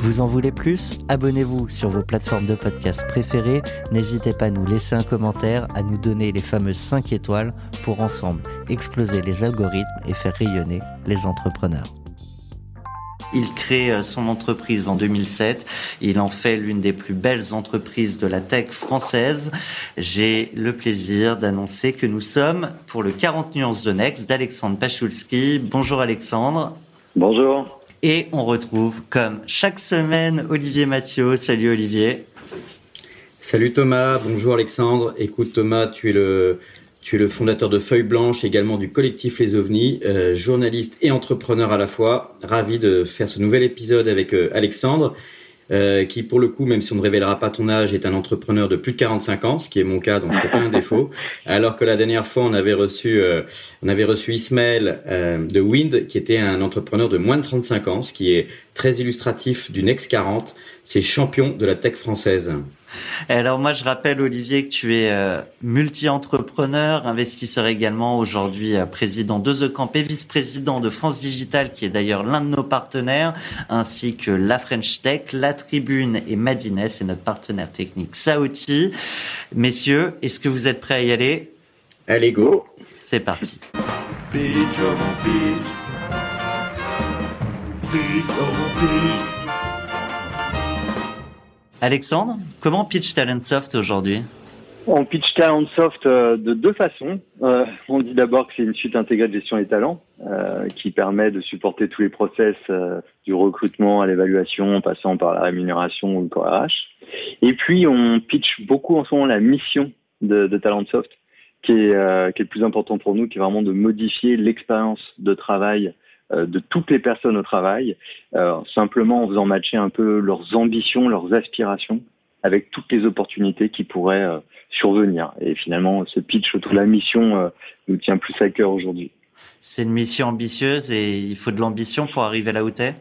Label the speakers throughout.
Speaker 1: Vous en voulez plus? Abonnez-vous sur vos plateformes de podcast préférées. N'hésitez pas à nous laisser un commentaire, à nous donner les fameuses 5 étoiles pour ensemble exploser les algorithmes et faire rayonner les entrepreneurs. Il crée euh, son entreprise en 2007. Il en fait l'une des plus belles entreprises de la tech française. J'ai le plaisir d'annoncer que nous sommes pour le 40 nuances de Next d'Alexandre Pachulski. Bonjour Alexandre.
Speaker 2: Bonjour.
Speaker 1: Et on retrouve, comme chaque semaine, Olivier Mathieu. Salut Olivier.
Speaker 3: Salut Thomas, bonjour Alexandre. Écoute Thomas, tu es le, fondateur de Feuille Blanche, également du collectif Les OVNIs, euh, journaliste et entrepreneur à la fois. Ravi de faire ce nouvel épisode avec euh, Alexandre. Euh, qui pour le coup, même si on ne révélera pas ton âge, est un entrepreneur de plus de 45 ans, ce qui est mon cas, donc c'est pas un défaut. Alors que la dernière fois, on avait reçu, euh, on avait reçu Ismaël euh, de Wind, qui était un entrepreneur de moins de 35 ans, ce qui est très illustratif du Next 40. C'est champion de la tech française.
Speaker 1: Alors moi, je rappelle Olivier que tu es euh, multi-entrepreneur, investisseur également, aujourd'hui euh, président de The Camp et vice-président de France Digital, qui est d'ailleurs l'un de nos partenaires, ainsi que la French Tech, la Tribune et Madines et notre partenaire technique Saoti. Messieurs, est-ce que vous êtes prêts à y aller?
Speaker 3: Allez, go
Speaker 1: C'est parti. Alexandre, comment pitch Talentsoft aujourd'hui
Speaker 2: On pitch Talentsoft euh, de deux façons. Euh, on dit d'abord que c'est une suite intégrée de gestion des talents euh, qui permet de supporter tous les process du recrutement à l'évaluation en passant par la rémunération ou le corps RH. Et puis on pitch beaucoup en ce moment la mission de, de Talentsoft qui est, qui est le plus important pour nous, qui est vraiment de modifier l'expérience de travail de toutes les personnes au travail, euh, simplement en faisant matcher un peu leurs ambitions, leurs aspirations avec toutes les opportunités qui pourraient euh, survenir. Et finalement, ce pitch autour de la mission nous tient plus à cœur aujourd'hui.
Speaker 1: C'est une mission ambitieuse et il faut de l'ambition pour arriver là où t'es?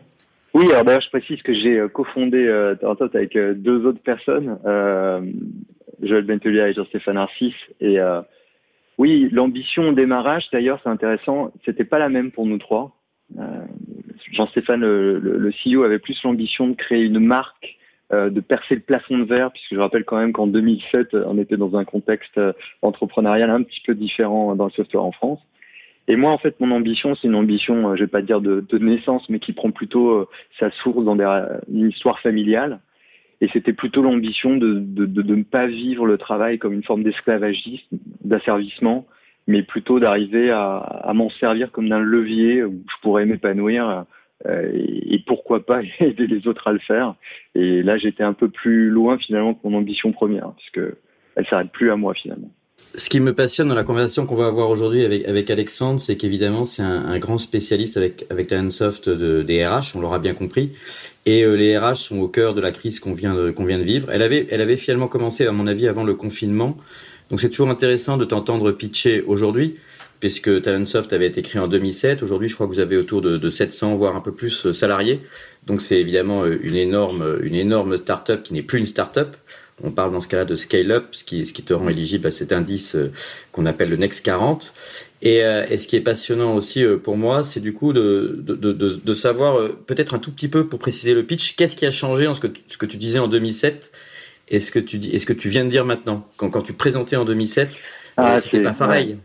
Speaker 2: Oui, alors d'ailleurs, je précise que j'ai cofondé euh, avec deux autres personnes, euh, Joël Bentelia et Jean-Stéphane Arcis. Et oui, l'ambition au démarrage, d'ailleurs, c'est intéressant, c'était pas la même pour nous trois. Euh, Jean-Stéphane, le, CEO, avait plus l'ambition de créer une marque, euh, de percer le plafond de verre, puisque je rappelle quand même qu'en 2007, on était dans un contexte euh, entrepreneurial un petit peu différent dans le software en France. Et moi, en fait, mon ambition, c'est une ambition, je vais pas dire de, naissance, mais qui prend plutôt sa source dans une histoire familiale. Et c'était plutôt l'ambition de, ne pas vivre le travail comme une forme d'esclavagisme, d'asservissement, mais plutôt d'arriver à, m'en servir comme d'un levier où je pourrais m'épanouir euh, et, pourquoi pas aider les autres à le faire. Et là, j'étais un peu plus loin finalement que mon ambition première, puisque elle s'arrête plus à moi finalement.
Speaker 3: Ce qui me passionne dans la conversation qu'on va avoir aujourd'hui avec, Alexandre, c'est qu'évidemment, c'est un, grand spécialiste avec, avec Talentsoft de, des RH, on l'aura bien compris. Et euh, les RH sont au cœur de la crise qu'on vient de, qu'on vient de vivre. Elle avait, elle avait finalement commencé, à mon avis, avant le confinement. Donc c'est toujours intéressant de t'entendre pitcher aujourd'hui, puisque Talentsoft avait été créé en 2007. Aujourd'hui, je crois que vous avez autour de, 700, voire un peu plus euh, salariés. Donc c'est évidemment euh, une énorme, une énorme start-up qui n'est plus une start-up. On parle dans ce cas-là de scale-up, ce qui, ce qui te rend éligible à cet indice euh, qu'on appelle le Next 40. Et, euh, et, ce qui est passionnant aussi euh, pour moi, c'est du coup de, de, de, de savoir peut-être un tout petit peu pour préciser le pitch, qu'est-ce qui a changé en ce que tu disais en 2007 et ce que tu dis, est ce que tu viens de dire maintenant. Quand, quand tu présentais en 2007, ah, c'était pas pareil?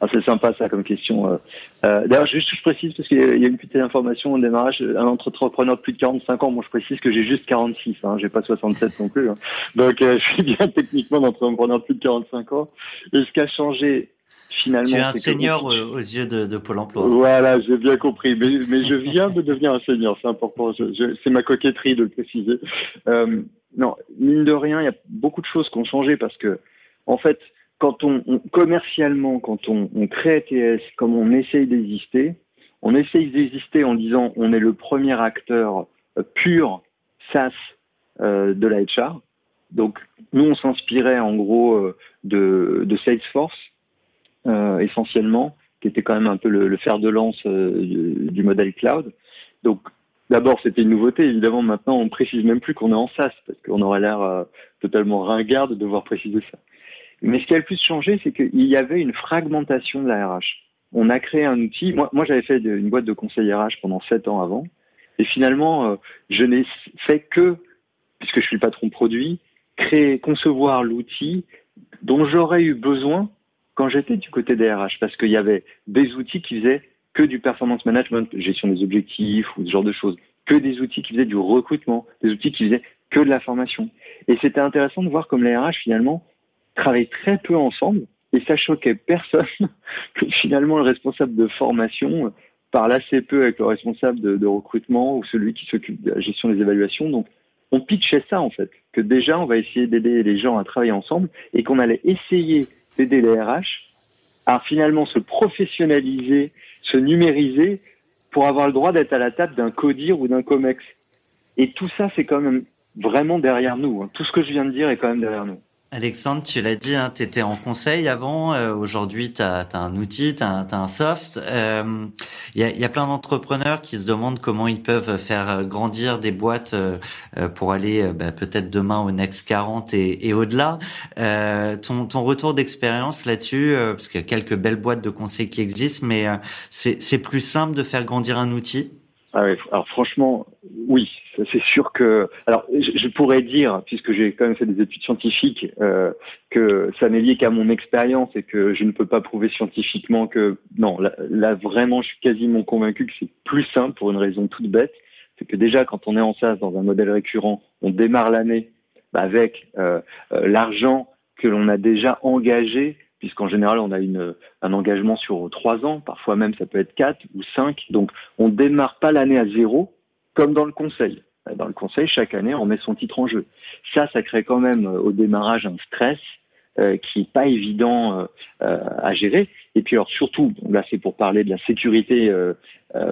Speaker 2: Ah, c'est sympa ça comme question. Euh, euh D'ailleurs, juste je précise parce qu'il y a une petite information au démarrage. Un entrepreneur de plus de 45 ans, moi je précise que j'ai juste 46, hein, j'ai pas 67 non plus. Hein. Donc euh, je suis bien techniquement d'entrepreneur de plus de 45 ans. Et ce qui a changé finalement, tu
Speaker 1: es un senior aux yeux de, de, Pôle Emploi.
Speaker 2: Voilà, j'ai bien compris. Mais, mais je viens de devenir un senior, c'est important. c'est ma coquetterie de le préciser. Euh, non, mine de rien, il y a beaucoup de choses qui ont changé parce que en fait quand on, commercialement, quand on, crée TS, comme on essaye d'exister, on essaye d'exister en disant on est le premier acteur euh, pur SaaS euh, de la HR. Donc nous on s'inspirait en gros euh, de, Salesforce essentiellement, qui était quand même un peu le, fer de lance du, modèle cloud. Donc D'abord, c'était une nouveauté. Évidemment, maintenant, on précise même plus qu'on est en SaaS parce qu'on aurait l'air totalement ringard de devoir préciser ça. Mais ce qui a le plus changé, c'est qu'il y avait une fragmentation de la RH. On a créé un outil. Moi, moi j'avais fait une boîte de conseil RH pendant sept ans avant. Et finalement, euh, je n'ai fait que, puisque je suis le patron produit, créer, concevoir l'outil dont j'aurais eu besoin quand j'étais du côté des RH. Parce qu'il y avait des outils qui faisaient que du performance management, gestion des objectifs ou ce genre de choses. Que des outils qui faisaient du recrutement, des outils qui faisaient que de la formation. Et c'était intéressant de voir comme les RH, finalement, travaillent très peu ensemble et ça choquait personne que finalement le responsable de formation parle assez peu avec le responsable de, recrutement ou celui qui s'occupe de la gestion des évaluations. Donc, on pitchait ça en fait, que déjà on va essayer d'aider les gens à travailler ensemble et qu'on allait essayer d'aider les RH à finalement se professionnaliser, se numériser pour avoir le droit d'être à la table d'un CODIR ou d'un COMEX. Et tout ça, c'est quand même vraiment derrière nous. Hein. Tout ce que je viens de dire est quand même derrière nous.
Speaker 1: Alexandre, tu l'as dit, hein, tu étais en conseil avant, euh, aujourd'hui tu as, un outil, tu as, un soft. Il euh, y, a, y, a, plein d'entrepreneurs qui se demandent comment ils peuvent faire grandir des boîtes euh, pour aller bah, peut-être demain au Next 40 et, et au-delà. ton, ton retour d'expérience là-dessus, parce qu'il y a quelques belles boîtes de conseil qui existent, mais c'est plus simple de faire grandir un outil?
Speaker 2: Ah oui, alors franchement, oui, c'est sûr que. Alors, je, pourrais dire, puisque j'ai quand même fait des études scientifiques, euh, que ça n'est lié qu'à mon expérience et que je ne peux pas prouver scientifiquement que non. Là, vraiment, je suis quasiment convaincu que c'est plus simple pour une raison toute bête, c'est que déjà quand on est en SaaS dans un modèle récurrent, on démarre l'année avec euh, euh, l'argent que l'on a déjà engagé puisqu'en général, on a une, un engagement sur trois ans, parfois même ça peut être quatre ou cinq. Donc, on ne démarre pas l'année à zéro, comme dans le conseil. Dans le conseil, chaque année, on met son titre en jeu. Ça, ça crée quand même euh, au démarrage un stress euh, qui est pas évident euh, à gérer. Et puis alors surtout, là c'est pour parler de la sécurité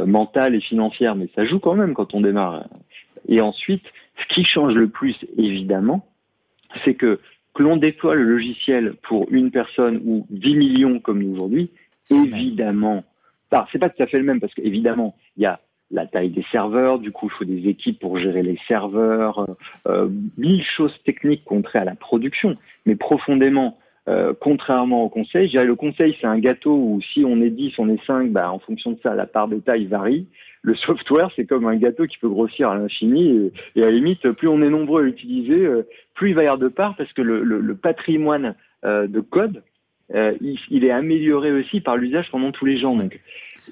Speaker 2: mentale et financière, mais ça joue quand même quand on démarre. Et ensuite, ce qui change le plus, évidemment, c'est que que l'on déploie le logiciel pour une personne ou 10 millions comme nous aujourd'hui, évidemment, c'est pas tout à fait le même parce qu'évidemment, il y a la taille des serveurs, du coup, il faut des équipes pour gérer les serveurs, euh, euh mille choses techniques contraires à la production. Mais profondément, euh, contrairement au conseil, je dirais le conseil, c'est un gâteau où si on est 10, on est 5, bah, en fonction de ça, la part de taille varie. Le software, c'est comme un gâteau qui peut grossir à l'infini et, à la limite, plus on est nombreux à l'utiliser, euh, plus il va y avoir de part parce que le, le, le patrimoine euh, de code, il, il, est amélioré aussi par l'usage pendant tous les gens. Donc,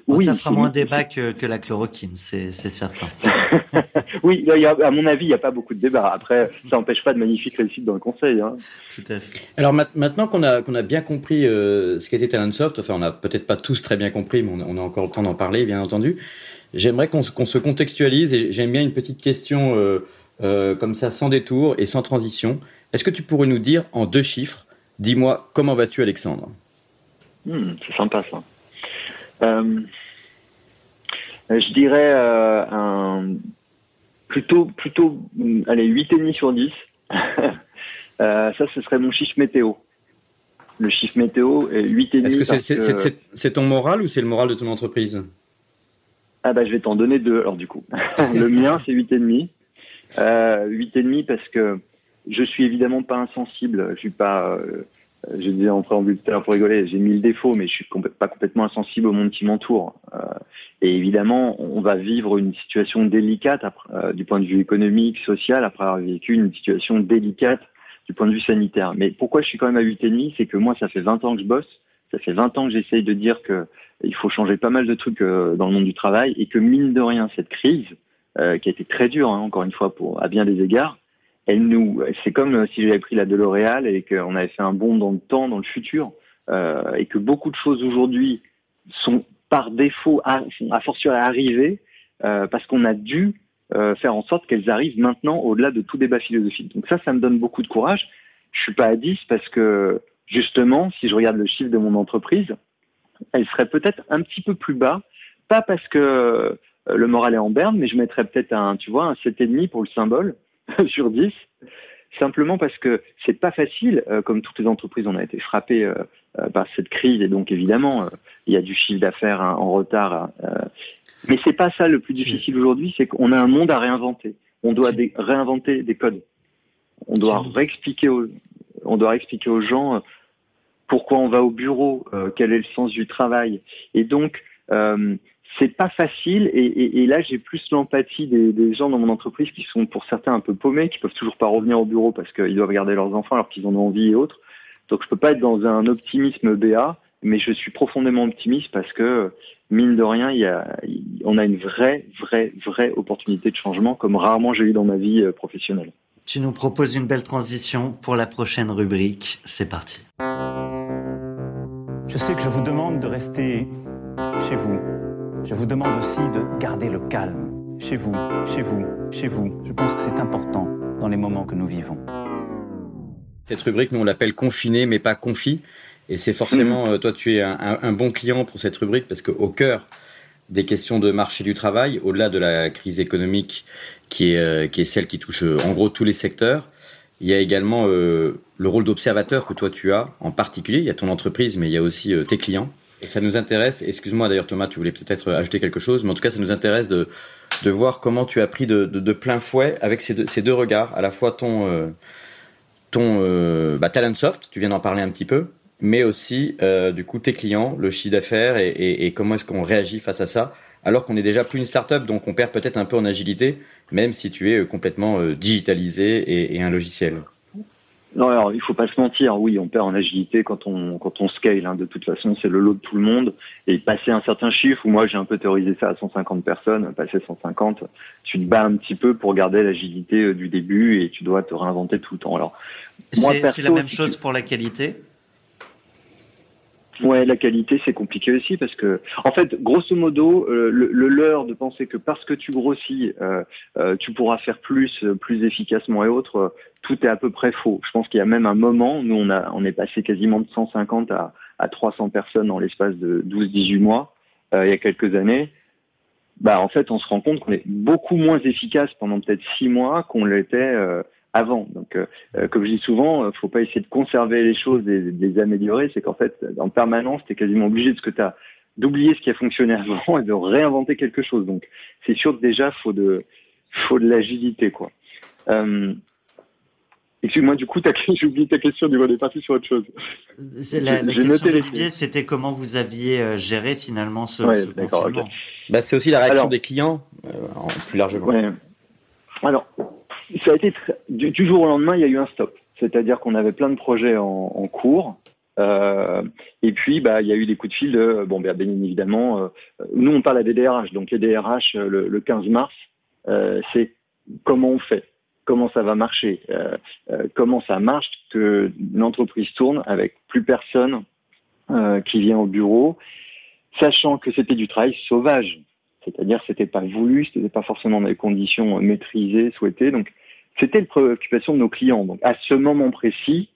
Speaker 1: oui, ça fera moins débat que, que la chloroquine, c'est certain.
Speaker 2: oui, y a, à mon avis, il n'y a pas beaucoup de débat. Après, ça n'empêche pas de magnifiques réussites dans le conseil. Hein.
Speaker 3: Tout à fait. Alors maintenant qu'on a, qu'on a bien compris euh, ce qu'était Talentsoft, enfin on n'a peut-être pas tous très bien compris, mais on a, encore le temps d'en parler, bien entendu. J'aimerais qu'on se contextualise et j'aime bien une petite question euh, euh, comme ça, sans détour et sans transition. Est-ce que tu pourrais nous dire en deux chiffres, dis-moi, comment vas-tu Alexandre?
Speaker 2: Hmm, C'est sympa ça. Euh, je dirais euh, un plutôt plutôt allez 8,5 sur 10. euh, ça ce serait mon chiffre météo. Le chiffre météo est 8,5
Speaker 3: Est-ce que c'est ton moral ou c'est le moral de ton entreprise?
Speaker 2: Ah bah je vais t'en donner deux alors du coup. le mien c'est 8,5. Euh, 8,5 parce que je suis évidemment pas insensible. Je suis pas, euh, je disais en préambule tout à l'heure pour rigoler, j'ai mille défauts, mais je suis pas complètement insensible au monde qui m'entoure. Euh, et évidemment, on va vivre une situation délicate euh, du point de vue économique, social, après avoir vécu une situation délicate du point de vue sanitaire. Mais pourquoi je suis quand même à 8,5 C'est que moi, ça fait 20 ans que je bosse. Ça fait 20 ans que j'essaye de dire que il faut changer pas mal de trucs dans le monde du travail et que mine de rien, cette crise, qui a été très dure, hein, encore une fois, pour à bien des égards, elle nous, c'est comme si j'avais pris la de L'Oréal et qu'on avait fait un bond dans le temps, dans le futur, euh, et que beaucoup de choses aujourd'hui sont par défaut, à, sont à fortiori arrivées euh, parce qu'on a dû euh, faire en sorte qu'elles arrivent maintenant au-delà de tout débat philosophique. Donc ça, ça me donne beaucoup de courage. Je suis pas à 10 parce que justement, si je regarde le chiffre de mon entreprise, elle serait peut-être un petit peu plus bas, pas parce que euh, le moral est en berne, mais je mettrais peut-être un, tu vois, un 7,5 pour le symbole, sur 10, simplement parce que c'est pas facile. Euh, comme toutes les entreprises, on a été frappé euh, euh, par cette crise et donc évidemment, il y a du chiffre d'affaires hein, en retard. mais c'est pas ça le plus difficile aujourd'hui, c'est qu'on a un monde à réinventer. On doit réinventer des codes. On doit réexpliquer aux, on doit expliquer aux gens pourquoi on va au bureau, quel est le sens du travail. Et donc, c'est pas facile et, et, et là j'ai plus l'empathie des, des, gens dans mon entreprise qui sont pour certains un peu paumés, qui peuvent toujours pas revenir au bureau parce qu'ils doivent garder leurs enfants alors qu'ils en ont envie et autres. Donc je peux pas être dans un optimisme BA, mais je suis profondément optimiste parce que mine de rien, il y a, on a une vraie, vraie, vraie opportunité de changement comme rarement j'ai eu dans ma vie euh, professionnelle.
Speaker 1: Tu nous proposes une belle transition pour la prochaine rubrique. C'est parti.
Speaker 4: Je sais que je vous demande de rester chez vous je vous demande aussi de garder le calme. Chez vous, chez vous, chez vous. Je pense que c'est important dans les moments que nous vivons.
Speaker 3: Cette rubrique, nous on l'appelle confiné mais pas confi. Et c'est forcément, euh, toi tu es un, bon client pour cette rubrique parce qu'au cœur des questions de marché du travail, au-delà de la crise économique qui est, euh, celle qui touche euh, en gros tous les secteurs, il y a également le rôle d'observateur que toi tu as en particulier. Il y a ton entreprise, mais il y a aussi tes clients. Et ça nous intéresse, excuse-moi d'ailleurs Thomas, tu voulais peut-être ajouter quelque chose, mais en tout cas ça nous intéresse de, de voir comment tu as pris de, de, plein fouet avec ces deux, ces deux, regards, à la fois ton, euh, ton euh, bah, talent soft, tu viens d'en parler un petit peu, mais aussi euh, du coup tes clients, le chiffre d'affaires et, et, et, comment est-ce qu'on réagit face à ça, alors qu'on est déjà plus une start-up, donc on perd peut-être un peu en agilité, même si tu es complètement digitalisé et, et un logiciel.
Speaker 2: Non, alors il faut pas se mentir. Oui, on perd en agilité quand on quand on scale. Hein. De toute façon, c'est le lot de tout le monde. Et passer un certain chiffre, ou moi j'ai un peu théorisé ça à 150 personnes, passer 150, tu te bats un petit peu pour garder l'agilité euh, du début et tu dois te réinventer tout le temps. Alors,
Speaker 1: c'est la même chose pour la qualité?
Speaker 2: Ouais, la qualité c'est compliqué aussi parce que, en fait, grosso modo, euh, le, le, leurre de penser que parce que tu grossis, euh, euh, tu pourras faire plus, plus efficacement et autres, tout est à peu près faux. Je pense qu'il y a même un moment, nous on a, on est passé quasiment de 150 à, à 300 personnes dans l'espace de 12-18 mois il y a quelques années. Bah en fait, on se rend compte qu'on est beaucoup moins efficace pendant peut-être six mois qu'on l'était avant. Donc, euh, euh, comme je dis souvent, euh, faut pas essayer de conserver les choses et de les améliorer. C'est qu'en fait, en permanence, tu es quasiment obligé de ce que tu as d'oublier ce qui a fonctionné avant et de réinventer quelque chose. Donc, c'est sûr que déjà, faut de, faut de l'agilité, quoi. Euh, Excuse-moi, du coup, j'ai oublié ta question, du coup, on est parti sur autre chose.
Speaker 1: La, la question c'était comment vous aviez géré finalement ce, ouais, d'accord,
Speaker 3: bah, C'est aussi la réaction des clients, en plus largement.
Speaker 2: Ouais. Alors, ça a été du, jour au lendemain, il y a eu un stop. C'est-à-dire qu'on avait plein de projets en, en cours. Euh, et puis, bah, il y a eu des coups de fil de, bon, bien, bien évidemment, euh, nous, on parle à des DRH. Donc, les DRH, euh, le, le 15 mars, euh, c'est comment on fait, comment ça va marcher, euh, comment ça marche que l'entreprise tourne avec plus personne qui vient au bureau, sachant que c'était du travail sauvage. C'est-à-dire c'était pas voulu, c'était pas forcément dans les conditions maîtrisées, souhaitées. Donc c'était une préoccupation de nos clients. Donc à ce moment précis,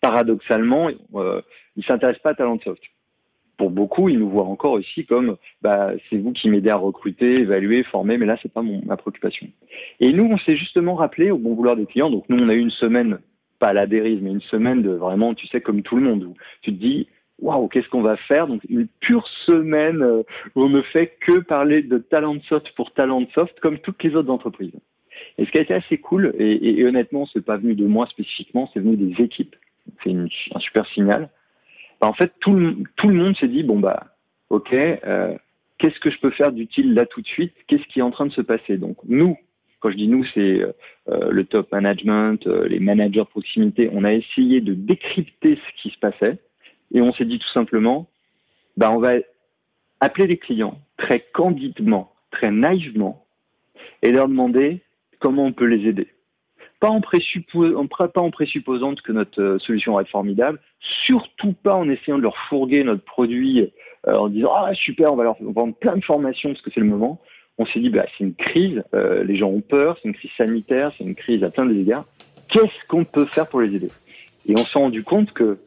Speaker 2: paradoxalement, euh, ils s'intéressent pas à Talentsoft. Pour beaucoup, ils nous voient encore ici comme bah, c'est vous qui m'aidez à recruter, évaluer, former, mais là c'est pas ma préoccupation. Et nous, on s'est justement rappelé au bon vouloir des clients. Donc nous, on a eu une semaine, pas à la dérive, mais une semaine de vraiment, tu sais, comme tout le monde, où tu te dis waouh, qu'est-ce qu'on va faire? Donc une pure semaine euh, où on ne fait que parler de Talentsoft pour Talentsoft, comme toutes les autres entreprises. Et ce qui a été assez cool, et, et, et honnêtement, c'est pas venu de moi spécifiquement, c'est venu des équipes. C'est un super signal. Bah, en fait, tout le, tout le monde s'est dit bon bah, ok, euh, qu'est-ce que je peux faire d'utile là tout de suite? Qu'est-ce qui est en train de se passer? Donc nous, quand je dis nous, c'est euh, le top management, les managers proximité. On a essayé de décrypter ce qui se passait et on s'est dit tout simplement, bah on va appeler les clients très candidement, très naïvement et leur demander comment on peut les aider. Pas en, présupposant que notre euh, solution va être formidable, surtout pas en essayant de leur fourguer notre produit euh, en disant ah super on va leur vendre plein de formations parce que c'est le moment. On s'est dit bah c'est une crise, euh, les gens ont peur, c'est une crise sanitaire, c'est une crise à plein de égards. Qu'est-ce qu'on peut faire pour les aider? Et on s'est rendu compte que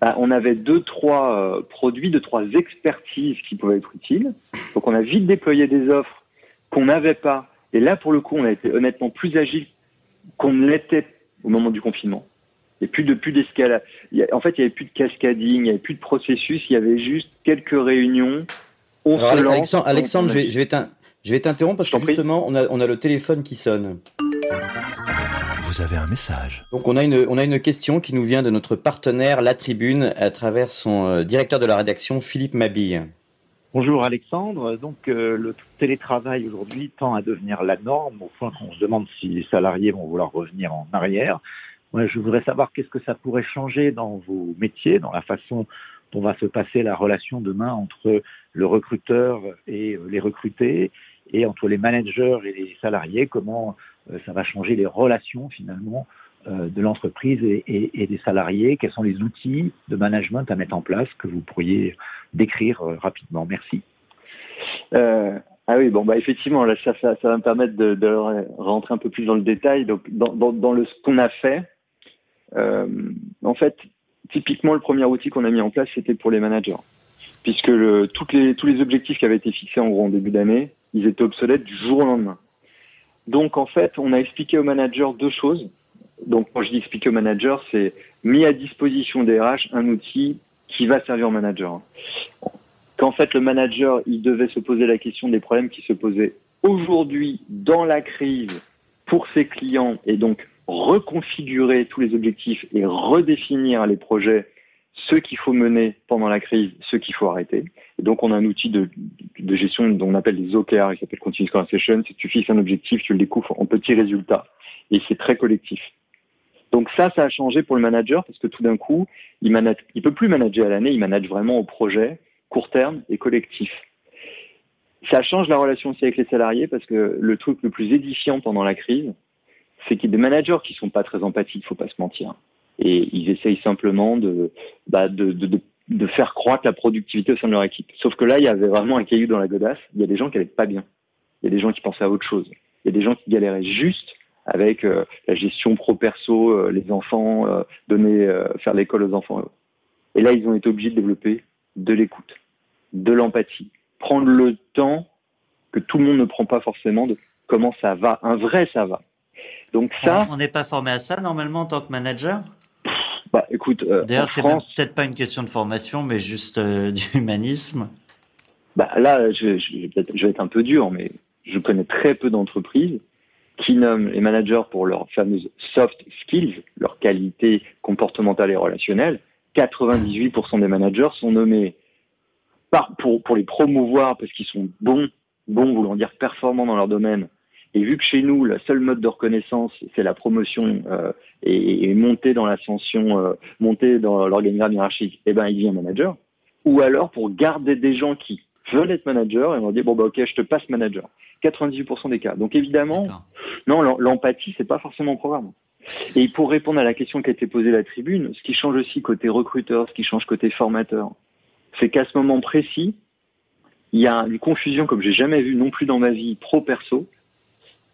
Speaker 2: bah, on avait deux trois euh, produits, deux trois expertises qui pouvaient être utiles. Donc on a vite déployé des offres qu'on n'avait pas. Et là pour le coup on a été honnêtement plus agile qu'on ne l'était au moment du confinement. Il n'y a plus de plus d'escalade. En fait, il n'y avait plus de cascading, il n'y avait plus de processus, il y avait juste quelques réunions.
Speaker 3: On Alors, se lance, Alexandre, je vais, je vais t'interrompre parce que justement, on a, on a le téléphone qui sonne.
Speaker 5: Vous avez un message.
Speaker 3: Donc on a une on a une question qui nous vient de notre partenaire La Tribune à travers son euh, directeur de la rédaction Philippe Mabille.
Speaker 6: Bonjour Alexandre. Donc euh, le télétravail aujourd'hui tend à devenir la norme au point qu'on se demande si les salariés vont vouloir revenir en arrière. Moi, je voudrais savoir qu'est-ce que ça pourrait changer dans vos métiers, dans la façon dont va se passer la relation demain entre le recruteur et euh, les recrutés, et entre les managers et les salariés, comment euh, ça va changer les relations finalement de l'entreprise et, des salariés, quels sont les outils de management à mettre en place que vous pourriez décrire rapidement? Merci.
Speaker 2: Euh, ah oui, bon bah effectivement, là ça, va me permettre de, rentrer un peu plus dans le détail. Donc dans, le ce qu'on a fait, euh, en fait, typiquement le premier outil qu'on a mis en place, c'était pour les managers, puisque tous les objectifs qui avaient été fixés en gros en début d'année, ils étaient obsolètes du jour au lendemain. Donc en fait, on a expliqué aux managers deux choses. Donc quand je dis expliquer aux managers, c'est mis à disposition des RH un outil qui va servir aux managers qu'en fait le manager il devait se poser la question des problèmes qui se posaient aujourd'hui dans la crise pour ses clients et donc reconfigurer tous les objectifs et redéfinir les projets, ceux qu'il faut mener pendant la crise, ceux qu'il faut arrêter. Et donc on a un outil de, gestion dont on appelle les OKR, qui s'appelle Continuous Conversation. Si tu fixes un objectif, tu le découvres en petits résultats. Et c'est très collectif. Donc ça, ça a changé pour le manager parce que tout d'un coup, il manage, il peut plus manager à l'année, il manage vraiment au projet court terme et collectif. Ça change la relation aussi avec les salariés parce que le truc le plus édifiant pendant la crise, c'est qu'il y a des managers qui sont pas très empathiques, faut pas se mentir. Et ils essayent simplement de, bah, de, faire croître la productivité au sein de leur équipe. Sauf que là, il y avait vraiment un caillou dans la godasse. Il y a des gens qui allaient pas bien. Il y a des gens qui pensaient à autre chose. Il y a des gens qui galéraient juste avec euh, la gestion pro-perso, euh, les enfants, euh, donner, faire l'école aux enfants. Et là, ils ont été obligés de développer de l'écoute, de l'empathie, prendre le temps que tout le monde ne prend pas forcément de comment ça va, un vrai ça va.
Speaker 1: Donc ça, on n'est pas formé à ça normalement en tant que manager?
Speaker 2: Bah écoute, euh,
Speaker 1: d'ailleurs c'est peut-être pas une question de formation, mais juste euh, d'humanisme.
Speaker 2: Bah là, je, je, vais être un peu dur, mais je connais très peu d'entreprises qui nomment les managers pour leurs fameuses soft skills, leurs qualités comportementales et relationnelles, 98% des managers sont nommés par, pour, pour les promouvoir parce qu'ils sont bons, bons voulant dire performants dans leur domaine. Et vu que chez nous, le seul mode de reconnaissance, c'est la promotion euh, et, et, monter dans l'ascension, euh, monter dans l'organigramme hiérarchique, eh ben, il devient manager. Ou alors pour garder des gens qui veulent être manager et on dit bon bah ok, je te passe manager. 98% des cas. Donc évidemment, non, l'empathie c'est pas forcément un programme. Et pour répondre à la question qui a été posée à la tribune, ce qui change aussi côté recruteur, ce qui change côté formateur, c'est qu'à ce moment précis, il y a une confusion comme j'ai jamais vu non plus dans ma vie pro-perso.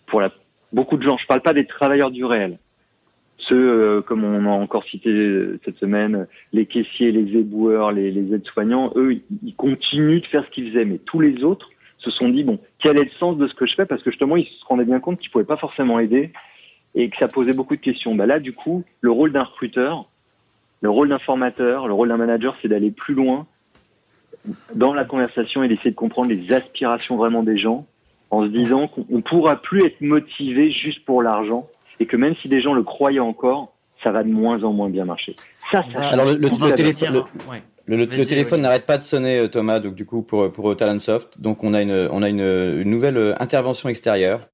Speaker 2: Pour la, beaucoup de gens, je parle pas des travailleurs du réel. Ceux, euh, comme on a encore cité cette semaine, les caissiers, les éboueurs, les, aides-soignants, eux, ils continuent de faire ce qu'ils faisaient. Mais tous les autres se sont dit, bon, quel est le sens de ce que je fais? Parce que justement, ils se rendaient bien compte qu'ils pouvaient pas forcément aider et que ça posait beaucoup de questions. Bah là, du coup, le rôle d'un recruteur, le rôle d'un formateur, le rôle d'un manager, c'est d'aller plus loin dans la conversation et d'essayer de comprendre les aspirations vraiment des gens en se disant qu'on pourra plus être motivé juste pour l'argent et que même si des gens le croyaient encore, ça va de moins en moins bien marcher. Ça, ça
Speaker 3: Alors le, le, téléphone, le, téléphone n'arrête pas de sonner, euh, Thomas. Donc du coup, pour pour Talentsoft, donc on a une on a une, une nouvelle euh, intervention extérieure.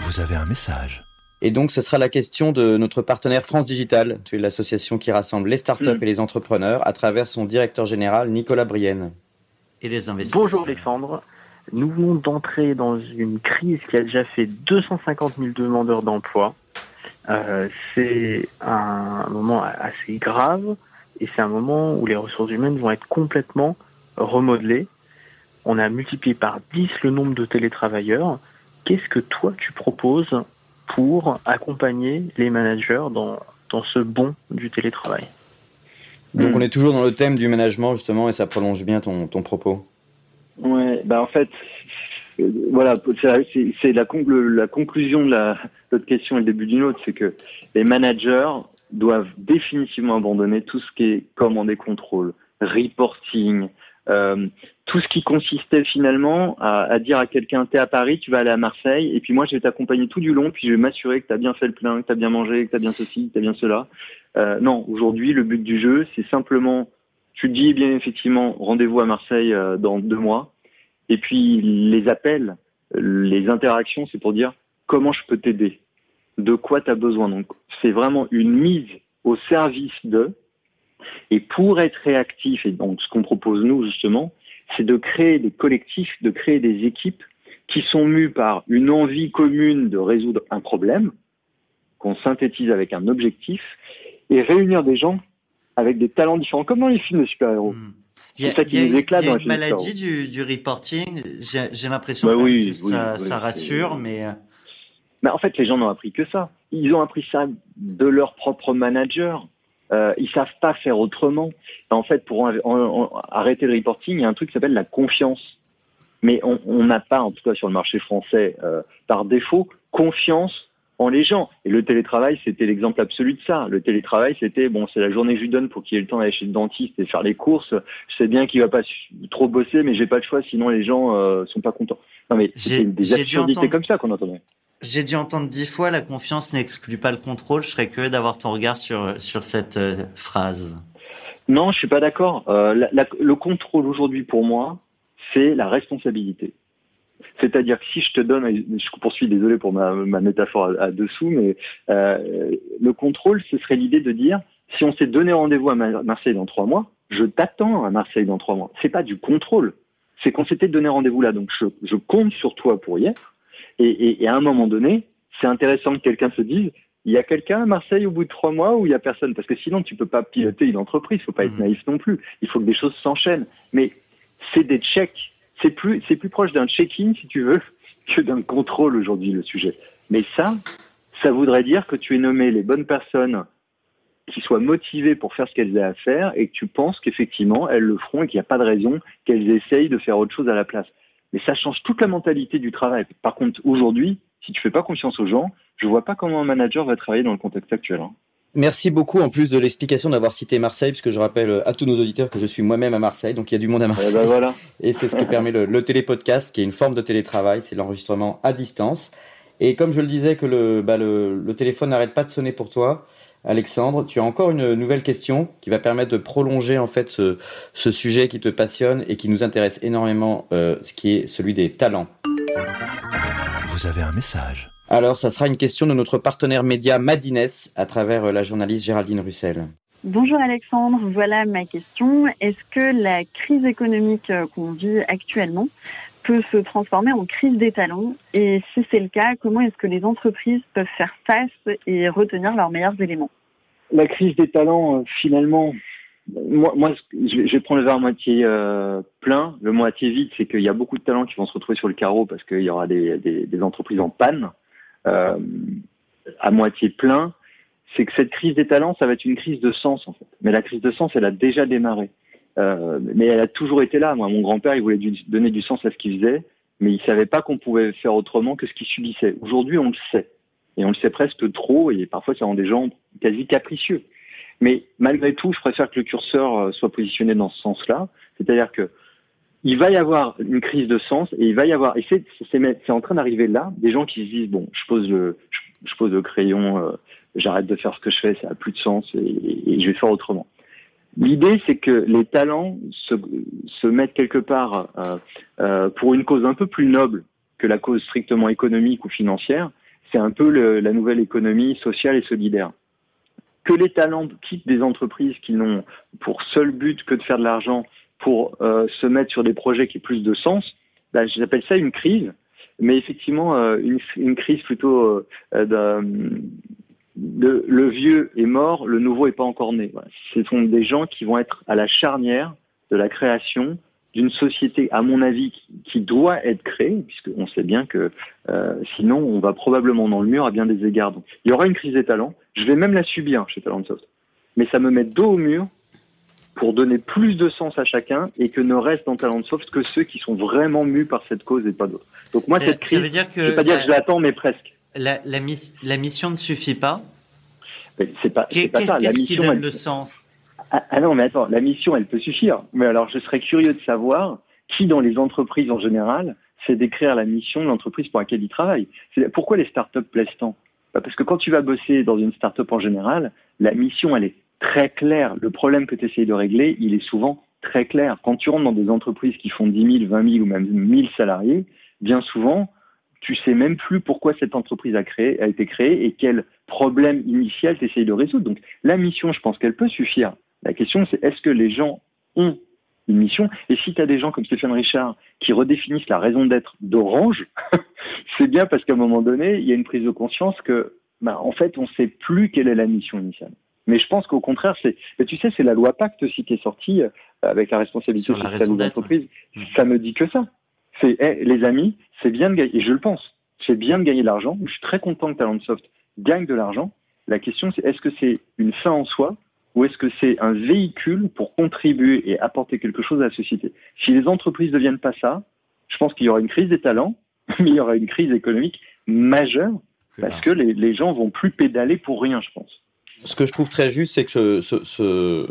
Speaker 5: Vous avez un message.
Speaker 3: Et donc, ce sera la question de notre partenaire France Digital. L'association qui rassemble les startups mm. et les entrepreneurs à travers son directeur général Nicolas Brienne.
Speaker 1: Et les investisseurs.
Speaker 7: Bonjour Alexandre. Nous venons d'entrer dans une crise qui a déjà fait 250 000 demandeurs d'emploi. Euh, c'est un moment assez grave et c'est un moment où les ressources humaines vont être complètement remodelées. On a multiplié par 10 le nombre de télétravailleurs. Qu'est-ce que toi tu proposes pour accompagner les managers dans, dans ce bon du télétravail?
Speaker 3: Donc on est toujours dans le thème du management justement et ça prolonge bien ton, ton propos.
Speaker 2: Ouais, bah en fait, voilà, c'est la, conclusion de la question et le début d'une autre, c'est que les managers doivent définitivement abandonner tout ce qui est commande et contrôle, reporting, euh, tout ce qui consistait finalement à, à dire à quelqu'un t'es à Paris, tu vas aller à Marseille, et puis moi je vais t'accompagner tout du long, puis je vais m'assurer que tu as bien fait le plein, que tu as bien mangé, que tu as bien ceci, que tu as bien cela. Euh, non, aujourd'hui le but du jeu, c'est simplement, tu dis bien effectivement rendez-vous à Marseille euh, dans deux mois, et puis les appels, les interactions, c'est pour dire comment je peux t'aider, de quoi tu as besoin? Donc c'est vraiment une mise au service de, et pour être réactif, et donc ce qu'on propose nous justement, c'est de créer des collectifs, de créer des équipes qui sont mues par une envie commune de résoudre un problème, qu'on synthétise avec un objectif, et réunir des gens avec des talents différents, comme dans les films de super-héros. Hmm.
Speaker 1: C'est ça qui nous éclate dans les films. Il y a une maladie du, du reporting. J'ai l'impression bah que ça, ça rassure, mais. Euh,
Speaker 2: mais en fait, les gens n'ont appris que ça. Ils ont appris ça de leur propre manager. Euh, ils savent pas faire autrement. En fait, pour arrêter le reporting, il y a un truc qui s'appelle la confiance. Mais on n'a pas, en tout cas sur le marché français, euh, par défaut, confiance en les gens. Et le télétravail, c'était l'exemple absolu de ça. Le télétravail, c'était bon, c'est la journée que je lui donne pour qu'il ait le temps d'aller chez le dentiste et faire les courses. Je sais bien qu'il va pas trop bosser, mais j'ai pas de choix, sinon les gens euh, sont pas contents. Non mais c'est des absurdités comme ça qu'on entendait.
Speaker 1: J'ai dû entendre dix fois la confiance n'exclut pas le contrôle. Je serais curieux d'avoir ton regard sur sur cette euh, phrase.
Speaker 2: Non, je suis pas d'accord. Euh, le contrôle aujourd'hui pour moi, c'est la responsabilité. C'est-à-dire que si je te donne, je poursuis, désolé pour ma, ma métaphore à, dessous, mais euh, le contrôle, ce serait l'idée de dire, si on s'est donné rendez-vous à Marseille dans trois mois, je t'attends à Marseille dans trois mois. C'est pas du contrôle, c'est qu'on s'était donné rendez-vous là, donc je, je compte sur toi pour y être. Et, et, à un moment donné, c'est intéressant que quelqu'un se dise, il y a quelqu'un à Marseille au bout de trois mois ou il y a personne? Parce que sinon, tu peux pas piloter une entreprise. Il faut pas être mmh. naïf non plus. Il faut que des choses s'enchaînent. Mais c'est des checks. C'est plus, c'est proche d'un check-in, si tu veux, que d'un contrôle aujourd'hui, le sujet. Mais ça, ça voudrait dire que tu es nommé les bonnes personnes qui soient motivées pour faire ce qu'elles aient à faire et que tu penses qu'effectivement, elles le feront et qu'il n'y a pas de raison qu'elles essayent de faire autre chose à la place. Mais ça change toute la mentalité du travail. Par contre, aujourd'hui, si tu fais pas confiance aux gens, je vois pas comment un manager va travailler dans le contexte actuel. Hein.
Speaker 3: Merci beaucoup en plus de l'explication d'avoir cité Marseille, puisque je rappelle à tous nos auditeurs que je suis moi-même à Marseille, donc il y a du monde à Marseille.
Speaker 2: Et, ben voilà.
Speaker 3: et c'est ce qui permet le, le, télépodcast, qui est une forme de télétravail, c'est l'enregistrement à distance. Et comme je le disais que le, bah le, le téléphone n'arrête pas de sonner pour toi, Alexandre, tu as encore une nouvelle question qui va permettre de prolonger en fait ce, ce sujet qui te passionne et qui nous intéresse énormément, euh, ce qui est celui des talents.
Speaker 5: Vous avez un message.
Speaker 3: Alors, ça sera une question de notre partenaire média Madines à travers euh, la journaliste Géraldine Russel.
Speaker 8: Bonjour Alexandre, voilà ma question. Est-ce que la crise économique euh, qu'on vit actuellement peut se transformer en crise des talents? Et si c'est le cas, comment est-ce que les entreprises peuvent faire face et retenir leurs meilleurs éléments?
Speaker 2: La crise des talents, euh, finalement, moi, moi, je vais prendre le verre à moitié euh, plein. Le moitié vide, c'est qu'il y a beaucoup de talents qui vont se retrouver sur le carreau parce qu'il y aura des, des, des, entreprises en panne. Euh, à moitié plein, c'est que cette crise des talents, ça va être une crise de sens en fait. Mais la crise de sens, elle a déjà démarré. Euh, mais elle a toujours été là. Moi, mon grand-père, il voulait donner du sens à ce qu'il faisait, mais il savait pas qu'on pouvait faire autrement que ce qu'il subissait. Aujourd'hui, on le sait. Et on le sait presque trop, et parfois ça rend des gens quasi capricieux. Mais malgré tout, je préfère que le curseur euh, soit positionné dans ce sens-là. C'est-à-dire que il va y avoir une crise de sens et il va y avoir et c'est en train d'arriver là des gens qui se disent bon je pose le je, pose le crayon euh, j'arrête de faire ce que je fais ça a plus de sens et, je vais faire autrement. L'idée c'est que les talents se, mettent quelque part euh, euh, pour une cause un peu plus noble que la cause strictement économique ou financière c'est un peu la nouvelle économie sociale et solidaire. Que les talents quittent des entreprises qui n'ont pour seul but que de faire de l'argent pour euh, se mettre sur des projets qui aient plus de sens, bah, j'appelle ça une crise, mais effectivement euh, une, crise plutôt euh, de, le vieux est mort, le nouveau est pas encore né. Ce sont des gens qui vont être à la charnière de la création d'une société, à mon avis, qui, doit être créée, puisqu'on sait bien que sinon on va probablement dans le mur à bien des égards. Donc, il y aura une crise des talents. Je vais même la subir chez Talentsoft, mais ça me met dos au mur pour donner plus de sens à chacun et que ne restent dans Talentsoft que ceux qui sont vraiment mus par cette cause et pas d'autres. Donc moi, cette crise,
Speaker 1: ça veut dire que
Speaker 2: je vais pas dire que je l'attends, mais presque.
Speaker 1: La, la, la, mission ne suffit pas.
Speaker 2: C'est pas, c'est pas ça.
Speaker 1: La
Speaker 2: mission,
Speaker 1: qui donne
Speaker 2: elle...
Speaker 1: le sens
Speaker 2: ah, ah, non, mais attends, la mission, elle peut suffire. Mais alors, je serais curieux de savoir qui, dans les entreprises en général, sait décrire la mission de l'entreprise pour laquelle il travaille. Pourquoi les startups plaisent tant bah, Parce que quand tu vas bosser dans une startup en général, la mission, elle est très clair. Le problème que tu essayes de régler, il est souvent très clair. Quand tu rentres dans des entreprises qui font 10 000, 20 000 ou même 1000 salariés, bien souvent, tu sais même plus pourquoi cette entreprise a, été créée et quel problème initial tu essayes de résoudre. Donc la mission, je pense qu'elle peut suffire. La question, c'est est-ce que les gens ont une mission? Et si tu as des gens comme Stéphane Richard qui redéfinissent la raison d'être d'Orange, c'est bien parce qu'à un moment donné, il y a une prise de conscience que, bah, en fait, on ne sait plus quelle est la mission initiale. Mais je pense qu'au contraire, c'est, tu sais, c'est la loi Pacte aussi qui est sortie euh, avec la responsabilité sociale des entreprises. Ça me dit que ça. C'est, les amis, c'est bien de gagner, et je le pense, c'est bien de gagner de l'argent. Je suis très content que Talentsoft gagne de l'argent. La question, c'est est-ce que c'est une fin en soi ou est-ce que c'est un véhicule pour contribuer et apporter quelque chose à la société? Si les entreprises ne deviennent pas ça, je pense qu'il y aura une crise des talents, mais il y aura une crise économique majeure parce que les, les gens vont plus pédaler pour rien, je pense
Speaker 3: ce que je trouve très juste, c'est que ce, ce,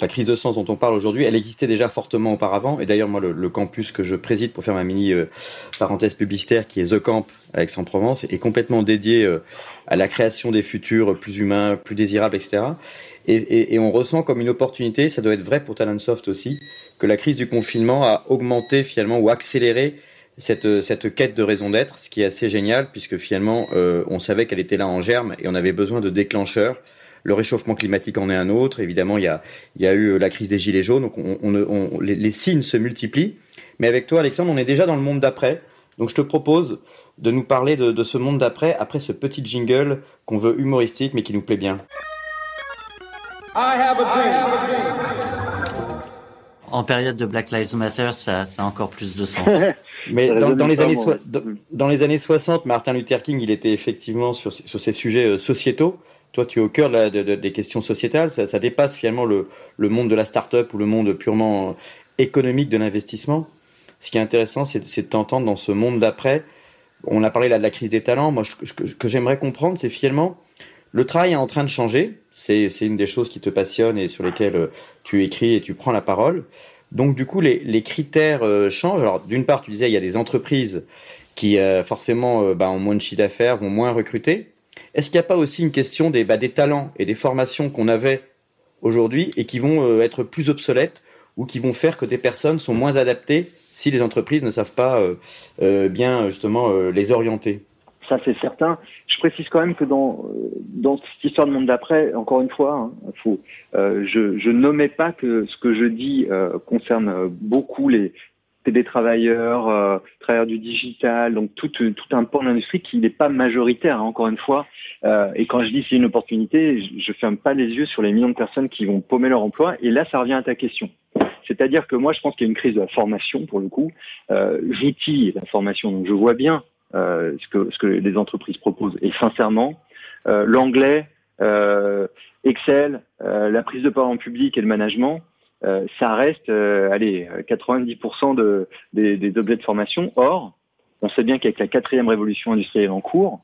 Speaker 3: la crise de sens dont on parle aujourd'hui, elle existait déjà fortement auparavant. Et d'ailleurs, moi, le, campus que je préside pour faire ma mini euh, parenthèse publicitaire, qui est The Camp à Aix-en-Provence, est complètement dédié euh, à la création des futurs plus humains, plus désirables, etc. Et, on ressent comme une opportunité, ça doit être vrai pour Talentsoft aussi, que la crise du confinement a augmenté finalement ou accéléré cette, cette quête de raison d'être, ce qui est assez génial, puisque finalement, euh, on savait qu'elle était là en germe et on avait besoin de déclencheurs le réchauffement climatique en est un autre. Évidemment, il y a, il y a eu la crise des gilets jaunes. Donc, on, on, les, signes se multiplient. Mais avec toi, Alexandre, on est déjà dans le monde d'après. Donc, je te propose de nous parler de, de ce monde d'après, après ce petit jingle qu'on veut humoristique, mais qui nous plaît bien.
Speaker 1: En période de Black Lives Matter, ça, ça a encore plus de sens.
Speaker 3: Mais dans, dans, les années dans, dans, les années 60, Martin Luther King, il était effectivement sur, sur ces sujets euh, sociétaux. Toi, tu es au cœur de de, des questions sociétales. Ça, dépasse finalement le, monde de la start-up ou le monde purement économique de l'investissement. Ce qui est intéressant, c'est de t'entendre dans ce monde d'après. On a parlé là de la crise des talents. Moi, ce que, j'aimerais comprendre, c'est finalement le travail est en train de changer. C'est une des choses qui te passionne et sur lesquelles euh, tu écris et tu prends la parole. Donc, du coup, les, critères euh, changent. Alors, d'une part, tu disais, il y a des entreprises qui, euh, forcément, euh, bah, ont moins de chiffre d'affaires, vont moins recruter. Est-ce qu'il n'y a pas aussi une question des, bah, des talents et des formations qu'on avait aujourd'hui et qui vont euh, être plus obsolètes ou qui vont faire que des personnes sont moins adaptées si les entreprises ne savent pas euh, euh, bien justement les orienter?
Speaker 2: Ça c'est certain. Je précise quand même que dans cette histoire de monde d'après, encore une fois, hein, faut, je, je nommais pas que ce que je dis concerne beaucoup les des travailleurs, euh, travailleurs du digital, donc tout, tout un pan de l'industrie qui n'est pas majoritaire, hein, encore une fois. Euh, et quand je dis c'est une opportunité, je, je ferme pas les yeux sur les millions de personnes qui vont paumer leur emploi. Et là, ça revient à ta question. C'est-à-dire que moi, je pense qu'il y a une crise de la formation, pour le coup. Euh, J'outille la formation, donc je vois bien euh, ce, que, ce que les entreprises proposent. Et sincèrement, euh, l'anglais, euh, Excel, euh, la prise de parole en public et le management, euh, ça reste, euh, allez, 90% de, des, des objets de formation. Or, on sait bien qu'avec la quatrième révolution industrielle en cours,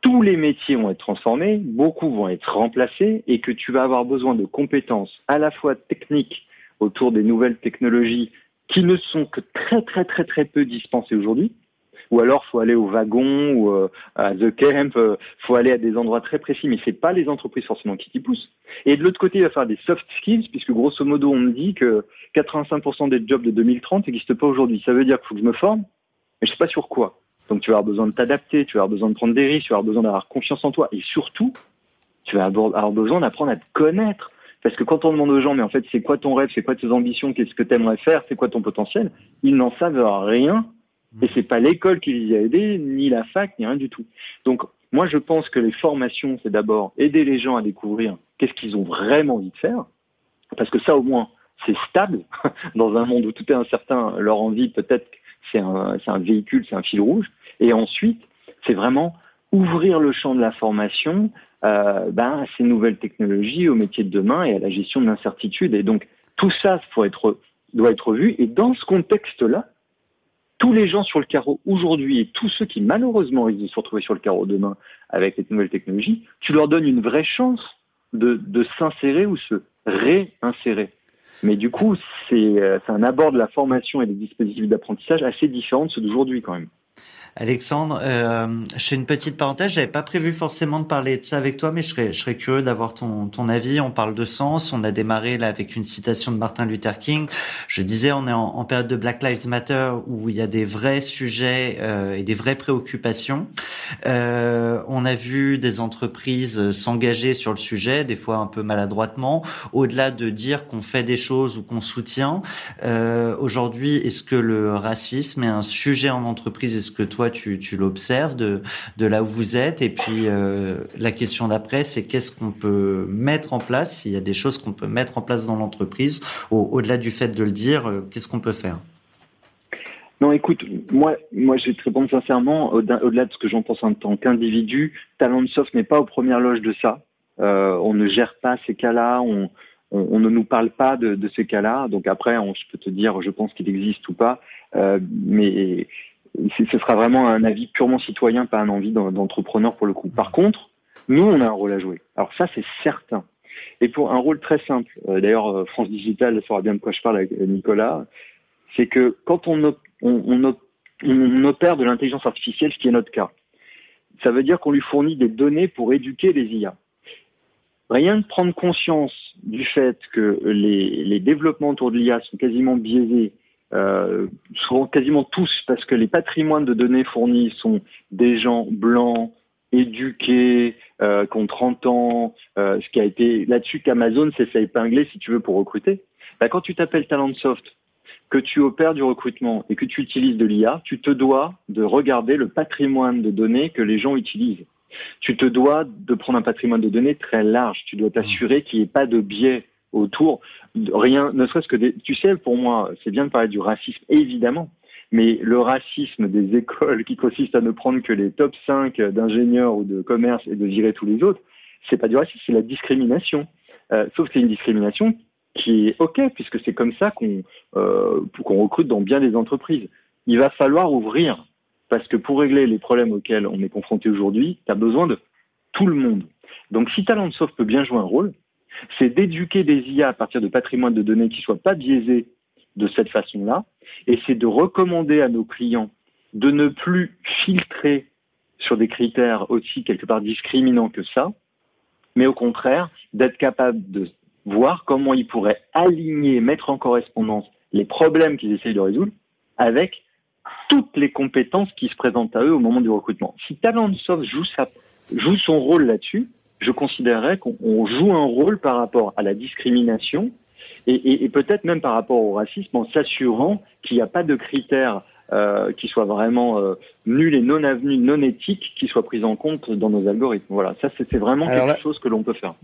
Speaker 2: tous les métiers vont être transformés, beaucoup vont être remplacés, et que tu vas avoir besoin de compétences à la fois techniques autour des nouvelles technologies qui ne sont que très très très très peu dispensés aujourd'hui. Ou alors faut aller au wagon ou euh, à the camp, euh, faut aller à des endroits très précis, mais c'est pas les entreprises forcément qui t'y poussent. Et de l'autre côté, il va faire des soft skills, puisque grosso modo on me dit que 85% des jobs de 2030 n'existent pas aujourd'hui. Ça veut dire qu'il faut que je me forme, mais je sais pas sur quoi. Donc tu vas avoir besoin de t'adapter, tu vas avoir besoin de prendre des risques, tu vas avoir besoin d'avoir confiance en toi, et surtout, tu vas avoir besoin d'apprendre à te connaître. Parce que quand on demande aux gens, mais en fait, c'est quoi ton rêve, c'est quoi tes ambitions, qu'est-ce que tu aimerais faire, c'est quoi ton potentiel, ils n'en savent rien. Et c'est pas l'école qui les a aidés, ni la fac, ni rien du tout. Donc, moi, je pense que les formations, c'est d'abord aider les gens à découvrir qu'est-ce qu'ils ont vraiment envie de faire. Parce que ça, au moins, c'est stable. Dans un monde où tout est incertain, leur envie, peut-être, c'est un, un véhicule, c'est un fil rouge. Et ensuite, c'est vraiment ouvrir le champ de la formation euh, ben, à ces nouvelles technologies, au métier de demain et à la gestion de l'incertitude. Et donc, tout ça faut être, doit être vu. Et dans ce contexte-là, tous les gens sur le carreau aujourd'hui et tous ceux qui malheureusement risquent de se retrouver sur le carreau demain avec les nouvelles technologies, tu leur donnes une vraie chance de, de s'insérer ou se réinsérer. Mais du coup, c'est euh, un abord de la formation et des dispositifs d'apprentissage assez différents de ceux d'aujourd'hui quand même.
Speaker 1: Alexandre, euh, je fais une petite parenthèse. J'avais pas prévu forcément de parler de ça avec toi, mais je serais, je serais curieux d'avoir ton, ton avis. On parle de sens. On a démarré là avec une citation de Martin Luther King. Je disais, on est en, période de Black Lives Matter où il y a des vrais sujets euh, et des vraies préoccupations. Euh, on a vu des entreprises s'engager sur le sujet, des fois un peu maladroitement. Au-delà de dire qu'on fait des choses ou qu'on soutient, euh, aujourd'hui, est-ce que le racisme est un sujet en entreprise? Est-ce que toi tu, l'observes de, là où vous êtes. Et puis euh, la question d'après, c'est qu'est-ce qu'on peut mettre en place, s'il y a des choses qu'on peut mettre en place dans l'entreprise, au-delà du fait de le dire, euh, qu'est-ce qu'on peut faire?
Speaker 2: Non, écoute, moi, moi, je vais te répondre sincèrement, au-delà de ce que j'en pense en tant qu'individu, Talentsoft n'est pas aux premières loges de ça. Euh, on ne gère pas ces cas-là, on, ne nous parle pas de, ces cas-là. Donc après, je peux te dire, je pense qu'il existe ou pas, mais ce sera vraiment un avis purement citoyen, pas un envie d'entrepreneur pour le coup. Par contre, nous, on a un rôle à jouer. Alors ça, c'est certain. Et pour un rôle très simple, euh, d'ailleurs, euh, France Digital saura bien de quoi je parle avec Nicolas, c'est que quand on, opère de l'intelligence artificielle, ce qui est notre cas, ça veut dire qu'on lui fournit des données pour éduquer les IA. Rien que prendre conscience du fait que les développements autour de l'IA sont quasiment biaisés euh, sont quasiment tous, parce que les patrimoines de données fournis sont des gens blancs, éduqués, euh, qui ont 30 ans, euh, ce qui a été là-dessus qu'Amazon s'est fait épingler, si tu veux, pour recruter. Bah, quand tu t'appelles Talentsoft, que tu opères du recrutement et que tu utilises de l'IA, tu te dois de regarder le patrimoine de données que les gens utilisent. Tu te dois de prendre un patrimoine de données très large. Tu dois t'assurer qu'il n'y ait pas de biais autour. Rien, ne serait-ce que des, tu sais, pour moi, c'est bien de parler du racisme, évidemment. Mais le racisme des écoles qui consiste à ne prendre que les top 5 d'ingénieurs ou de commerce et de virer tous les autres, c'est pas du racisme, c'est la discrimination. Euh, sauf que c'est une discrimination qui est OK, puisque c'est comme ça qu'on euh, qu'on recrute dans bien des entreprises. Il va falloir ouvrir, parce que pour régler les problèmes auxquels on est confronté aujourd'hui, tu as besoin de tout le monde. Donc si Talentsoft peut bien jouer un rôle, c'est d'éduquer des IA à partir de patrimoine de données qui ne soient pas biaisés de cette façon-là, et c'est de recommander à nos clients de ne plus filtrer sur des critères aussi quelque part discriminants que ça, mais au contraire d'être capable de voir comment ils pourraient aligner, mettre en correspondance les problèmes qu'ils essayent de résoudre avec toutes les compétences qui se présentent à eux au moment du recrutement. Si Talentsoft joue, joue son rôle là-dessus, je considérerais qu'on joue un rôle par rapport à la discrimination et, peut-être même par rapport au racisme en s'assurant qu'il n'y a pas de critères euh, qui soient vraiment euh, nuls et non avenus, non éthiques, qui soient pris en compte dans nos algorithmes. Voilà, ça c'est vraiment quelque chose que l'on peut faire.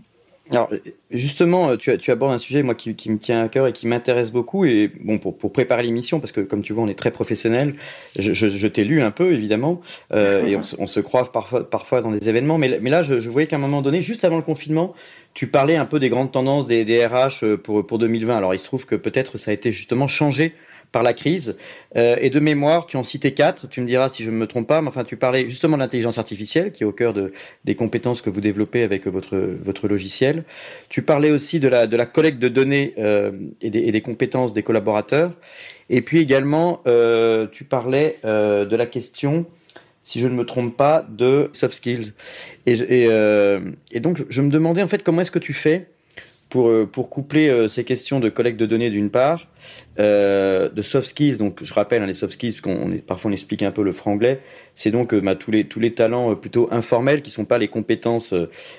Speaker 3: Alors justement, tu, tu, abordes un sujet moi qui, me tient à cœur et qui m'intéresse beaucoup et bon pour, préparer l'émission parce que comme tu vois on est très professionnel, je, t'ai lu un peu évidemment euh, et on, se croise parfois dans des événements, mais, là je, je voyais qu'à un moment donné, juste avant le confinement, tu parlais un peu des grandes tendances des, des RH euh, pour pour 2020. Alors il se trouve que peut-être ça a été justement changé par la crise. Euh, et de mémoire, tu en citais quatre, tu me diras si je ne me trompe pas, mais enfin tu parlais justement de l'intelligence artificielle qui est au cœur de, des compétences que vous développez avec votre, votre logiciel. Tu parlais aussi de la, de la collecte de données euh, et, des, et, des, compétences des collaborateurs. Et puis également, euh, tu parlais euh, de la question si je ne me trompe pas, de soft skills. Et, et, euh, et donc, je me demandais en fait comment est-ce que tu fais pour, euh, pour coupler euh, ces questions de collecte de données d'une part, euh, de soft skills, donc je rappelle hein, les soft skills, qu'on parfois on explique un peu le franglais, c'est donc bah, tous, les, tous les talents plutôt informels qui sont pas les compétences,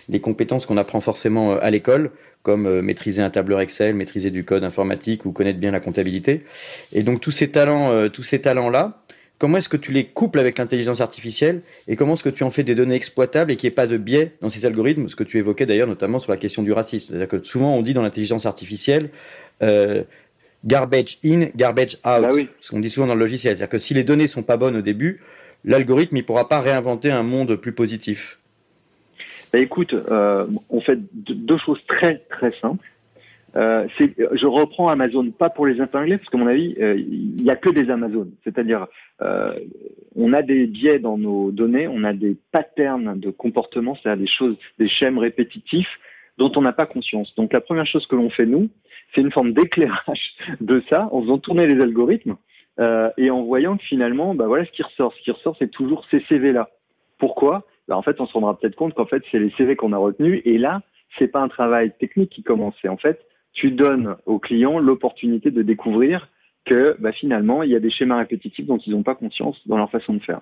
Speaker 3: les compétences qu'on apprend forcément à l'école, comme maîtriser un tableur Excel, maîtriser du code informatique ou connaître bien la comptabilité. Et donc tous ces talents, tous ces talents-là, comment est-ce que tu les couples avec l'intelligence artificielle et comment est-ce que tu en fais des données exploitables et qu'il n'y ait pas de biais dans ces algorithmes, ce que tu évoquais d'ailleurs notamment sur la question du racisme. C'est-à-dire que souvent on dit dans l'intelligence artificielle euh, garbage in, garbage out, bah oui. ce qu'on dit souvent dans le logiciel. C'est-à-dire que si les données sont pas bonnes au début, l'algorithme ne pourra pas réinventer un monde plus positif.
Speaker 2: Bah écoute, euh, on fait deux choses très très simples. Euh, je reprends Amazon pas pour les épingler parce que mon avis euh, il y a que des Amazon. C'est-à-dire euh, on a des biais dans nos données on a des patterns de comportement c'est-à-dire des choses des schèmes répétitifs dont on n'a pas conscience. Donc la première chose que l'on fait nous c'est une forme d'éclairage de ça en faisant tourner les algorithmes euh, et en voyant que finalement bah voilà ce qui ressort. Ce qui ressort c'est toujours ces CV là pourquoi? Bah, en fait on se rendra peut-être compte qu'en fait c'est les CV qu'on a retenus et là c'est pas un travail technique qui commence. C'est en fait tu donnes aux clients l'opportunité de découvrir que bah, finalement, il y a des schémas répétitifs dont ils n'ont pas conscience dans leur façon de faire.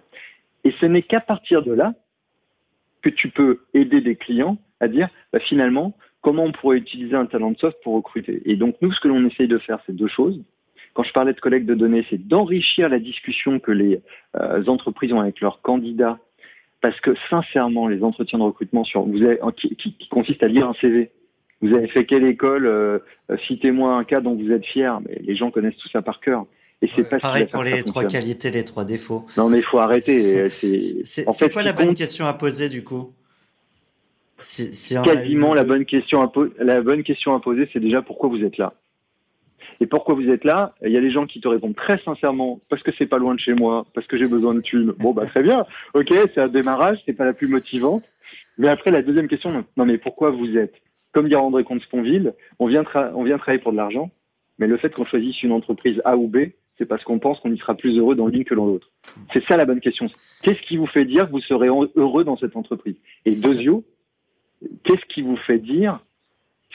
Speaker 2: Et ce n'est qu'à partir de là que tu peux aider des clients à dire bah, finalement comment on pourrait utiliser un talent de soft pour recruter. Et donc nous, ce que l'on essaye de faire, c'est deux choses. Quand je parlais de collecte de données, c'est d'enrichir la discussion que les euh, entreprises ont avec leurs candidats, parce que sincèrement, les entretiens de recrutement qui, qui, qui consistent à lire un CV, vous avez fait quelle école euh, Citez-moi un cas dont vous êtes fier. Mais les gens connaissent tout ça par cœur.
Speaker 1: Et c'est pas pareil pour les trois qualités, les trois défauts.
Speaker 2: Non, mais il faut arrêter.
Speaker 1: C'est fait, quoi la bonne question à poser du coup?
Speaker 2: Si, si Quasiment la bonne question à la bonne question à poser, c'est déjà pourquoi vous êtes là. Et pourquoi vous êtes là Il y a des gens qui te répondent très sincèrement parce que c'est pas loin de chez moi, parce que j'ai besoin de thunes. Bon bah très bien, ok, c'est un démarrage, c'est pas la plus motivante. Mais après la deuxième question, non mais pourquoi vous êtes? Comme dit André Comte-Sponville, on vient, on vient travailler pour de l'argent, mais le fait qu'on choisisse une entreprise A ou B, c'est parce qu'on pense qu'on y sera plus heureux dans l'une que dans l'autre. C'est ça la bonne question. Qu'est-ce qui vous fait dire que vous serez heureux dans cette entreprise? Et deuxièmement, qu'est-ce qui vous fait dire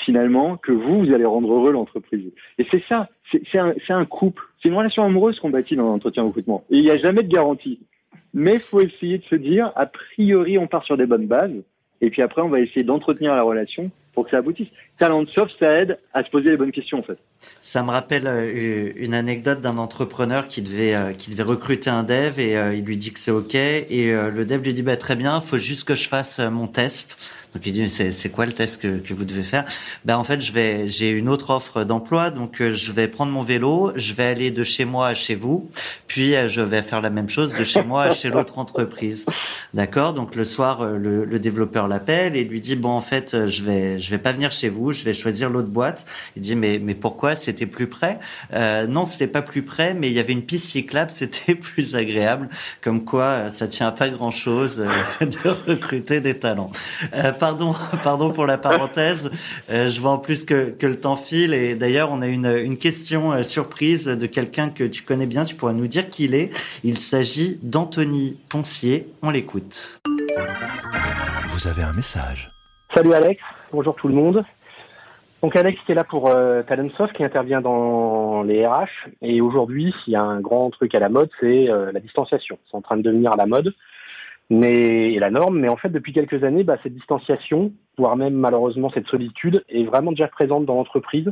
Speaker 2: finalement que vous, vous allez rendre heureux l'entreprise? Et c'est ça, c'est un, un, couple, c'est une relation amoureuse qu'on bâtit dans l'entretien recrutement. Et il n'y a jamais de garantie. Mais il faut essayer de se dire, a priori, on part sur des bonnes bases, et puis après, on va essayer d'entretenir la relation pour que ça aboutisse. Talent soft, ça aide à se poser les bonnes questions en fait.
Speaker 1: Ça me rappelle euh, une anecdote d'un entrepreneur qui devait euh, qui devait recruter un dev et euh, il lui dit que c'est ok et le dev lui dit bah très bien, faut juste que je fasse mon test. Donc il dit c'est quoi le test que, que vous devez faire? Ben en fait je vais j'ai une autre offre d'emploi donc euh, je vais prendre mon vélo, je vais aller de chez moi à chez vous, puis euh, je vais faire la même chose de chez moi à chez l'autre entreprise. D'accord? Donc le soir euh, le, le développeur l'appelle et lui dit bon en fait je vais je vais pas venir chez vous, je vais choisir l'autre boîte. Il dit mais mais pourquoi? C'était plus près? Euh, Non c'était pas plus près mais il y avait une piste cyclable c'était plus agréable. Comme quoi ça tient à pas grand chose de recruter des talents. Pardon, pardon pour la parenthèse. Euh, je vois en plus que, que, le temps file et d'ailleurs on a une, une question euh, surprise de quelqu'un que tu connais bien. Tu pourras nous dire qui il est. Il s'agit d'Anthony Poncier. On l'écoute.
Speaker 5: Vous avez un message.
Speaker 9: Salut Alex. Bonjour tout le monde. Donc Alex qui est là pour euh, Talentsoft qui intervient dans les RH et aujourd'hui s'il y a un grand truc à la mode c'est euh, la distanciation. C'est en train de devenir à la mode mais et la norme. Mais en fait, depuis quelques années, bah, cette distanciation, voire même malheureusement cette solitude, est vraiment déjà présente dans l'entreprise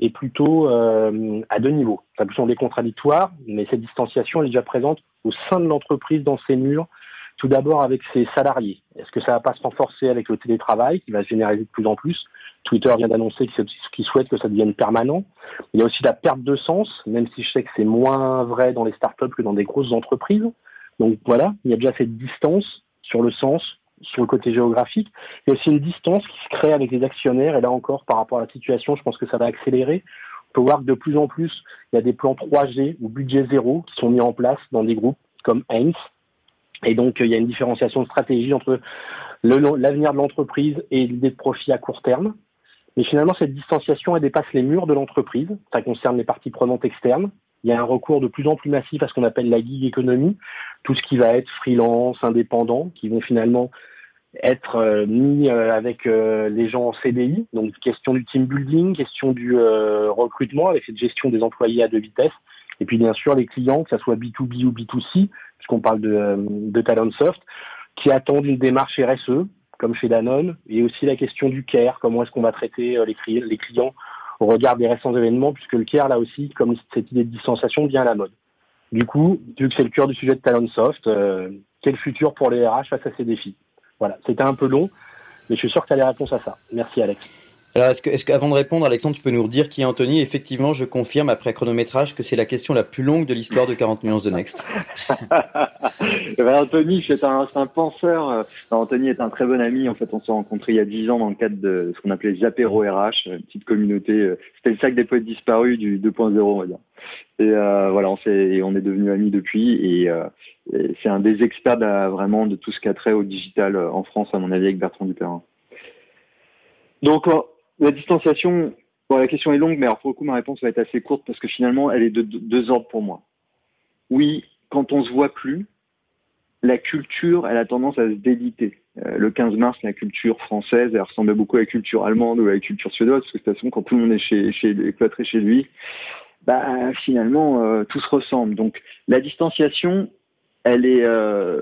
Speaker 9: et plutôt euh, à deux niveaux. Ça peut sembler contradictoire, mais cette distanciation elle est déjà présente au sein de l'entreprise, dans ses murs. Tout d'abord avec ses salariés. Est-ce que ça va pas se renforcer avec le télétravail qui va se généraliser de plus en plus? Twitter vient d'annoncer qu'il souhaite que ça devienne permanent. Il y a aussi la perte de sens, même si je sais que c'est moins vrai dans les startups que dans des grosses entreprises. Donc voilà, il y a déjà cette distance sur le sens, sur le côté géographique. Il y a aussi une distance qui se crée avec les actionnaires. Et là encore, par rapport à la situation, je pense que ça va accélérer. faut voir que de plus en plus, il y a des plans 3G ou budget zéro qui sont mis en place dans des groupes comme Heinz. Et donc, il y a une différenciation de stratégie entre l'avenir de l'entreprise et l'idée de profit à court terme. Mais finalement, cette distanciation, elle dépasse les murs de l'entreprise. Ça concerne les parties prenantes externes. Il y a un recours de plus en plus massif à ce qu'on appelle la gig économie, tout ce qui va être freelance, indépendant, qui vont finalement être euh, mis euh, avec euh, les gens en CDI. Donc, question du team building, question du recrutement avec cette gestion des employés à deux vitesses. Et puis, bien sûr, les clients, que ce soit B2B ou B2C, puisqu'on parle de, de Talentsoft, qui attendent une démarche RSE, comme chez Danone, et aussi la question du care, comment est-ce qu'on va traiter les clients au regard des récents événements, puisque le care, là aussi, comme cette idée de distanciation, vient à la mode. Du coup, vu que c'est le cœur du sujet de Talentsoft, quel futur pour les RH face à ces défis? Voilà, c'était un peu long, mais je suis sûr que tu as les réponses à ça. Merci Alex.
Speaker 3: Alors, est-ce que, est qu'avant de répondre, Alexandre, tu peux nous redire qui est Anthony? Effectivement, je confirme après chronométrage que c'est la question la plus longue de l'histoire de 40 nuances de Next.
Speaker 2: Eh ben, Anthony, c'est un, un, penseur. Euh, Anthony est un très bon ami. En fait, on s'est rencontrés il y a 10 ans dans le cadre de ce qu'on appelait les RH, une petite communauté. Euh, c'était le sac des poètes disparus du 2.0, on va dire. Et euh, voilà, on, s'est, on est devenus amis depuis. Et, euh, c'est un des experts vraiment de tout ce qui trait au digital en France, à mon avis, avec Bertrand Dupérin. Donc, la distanciation, bon, la question est longue, mais alors pour le coup, ma réponse va être assez courte parce que finalement, elle est de, deux ordres pour moi. Oui, quand on se voit plus, la culture, elle a tendance à se déliter. Euh, le 15 mars, la culture française, elle ressemblait beaucoup à la culture allemande ou à la culture suédoise, parce que de toute façon, quand tout le monde est chez, chez, chez lui, bah, finalement, euh, tout se ressemble. Donc, la distanciation, elle est, euh,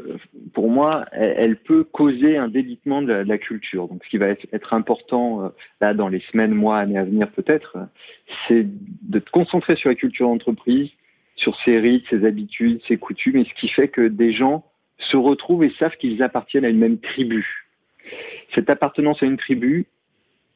Speaker 2: pour moi, elle, peut causer un délitement de la, culture. Donc, ce qui va être, important euh, là dans les semaines, mois, années à venir peut-être, c'est de te concentrer sur la culture d'entreprise, sur ses rites, ses habitudes, ses coutumes, et ce qui fait que des gens se retrouvent et savent qu'ils appartiennent à une même tribu. Cette appartenance à une tribu,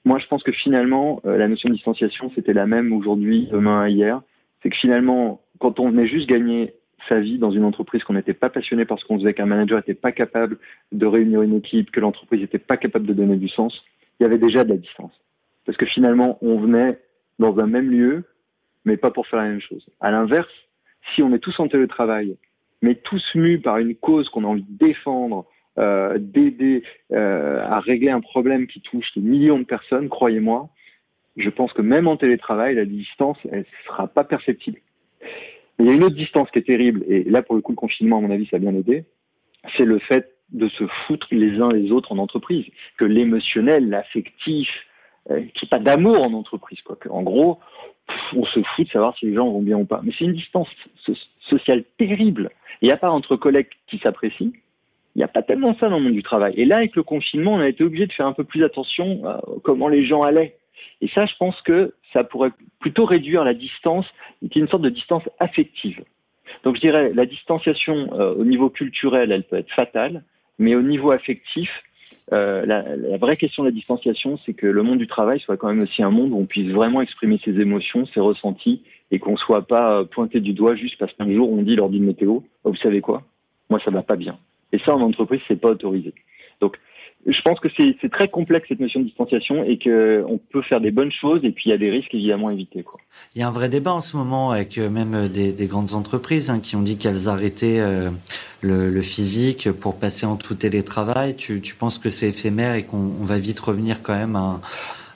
Speaker 2: moi, je pense que finalement, euh, la notion de distanciation, c'était la même aujourd'hui, demain, hier. C'est que finalement, quand on venait juste gagner sa vie dans une entreprise qu'on n'était pas passionné parce qu'on faisait, qu'un manager n'était pas capable de réunir une équipe, que l'entreprise n'était pas capable de donner du sens, il y avait déjà de la distance. Parce que finalement, on venait dans un même lieu, mais pas pour faire la même chose. À l'inverse, si on est tous en télétravail, mais tous mus par une cause qu'on a envie de défendre, euh, d'aider euh, à régler un problème qui touche des millions de personnes, croyez-moi, je pense que même en télétravail, la distance, elle ne sera pas perceptible il y a une autre distance qui est terrible, et là, pour le coup, le confinement, à mon avis, ça a bien aidé, c'est le fait de se foutre les uns les autres en entreprise, que l'émotionnel, l'affectif, euh, qu'il n'y ait pas d'amour en entreprise, quoi. en gros, on se fout de savoir si les gens vont bien ou pas. Mais c'est une distance sociale terrible. Et à part entre collègues qui s'apprécient, il n'y a pas tellement ça dans le monde du travail. Et là, avec le confinement, on a été obligé de faire un peu plus attention à comment les gens allaient. Et ça, je pense que ça pourrait plutôt réduire la distance, qui est une sorte de distance affective. Donc je dirais, la distanciation euh, au niveau culturel, elle peut être fatale, mais au niveau affectif, euh, la, vraie question de la distanciation, c'est que le monde du travail soit quand même aussi un monde où on puisse vraiment exprimer ses émotions, ses ressentis, et qu'on soit pas euh, pointé du doigt juste parce qu'un jour on dit lors d'une météo, oh, vous savez quoi, moi ça va pas bien. Et ça en entreprise, c'est pas autorisé. Donc je pense que c'est très complexe cette notion de distanciation et qu'on peut faire des bonnes choses et puis il y a des risques évidemment à éviter. Quoi.
Speaker 1: Il y a un vrai débat en ce moment avec euh, même euh, des, des grandes entreprises hein, qui ont dit qu'elles arrêtaient euh, le, le, physique pour passer en tout télétravail. Tu, tu penses que c'est éphémère et qu'on va vite revenir quand même à,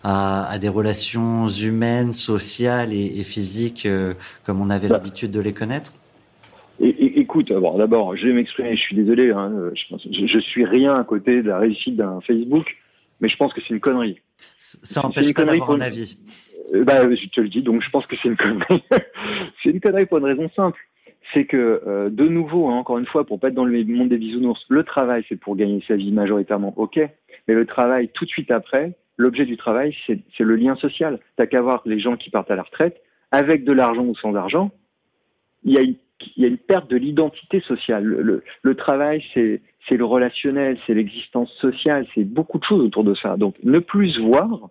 Speaker 1: à, à des relations humaines, sociales et, et physiques comme on avait bah. l'habitude de les connaître?
Speaker 2: Écoute, d'abord, je vais m'exprimer, je suis désolé, hein, je, je, suis rien à côté de la réussite d'un Facebook, mais je pense que c'est une connerie.
Speaker 1: Ça empêche pas d'avoir un avis.
Speaker 2: Euh, bah, je te le dis, donc je pense que c'est une connerie. c'est une connerie pour une raison simple. C'est que, euh, de nouveau, hein, encore une fois, pour pas être dans le monde des bisounours, le travail, c'est pour gagner sa vie majoritairement, ok. Mais le travail, tout de suite après, l'objet du travail, c'est le lien social. T'as qu'à voir les gens qui partent à la retraite, avec de l'argent ou sans argent, il y a une il y a une perte de l'identité sociale. Le, le, travail, c'est le relationnel, c'est l'existence sociale, c'est beaucoup de choses autour de ça. Donc, ne plus se voir,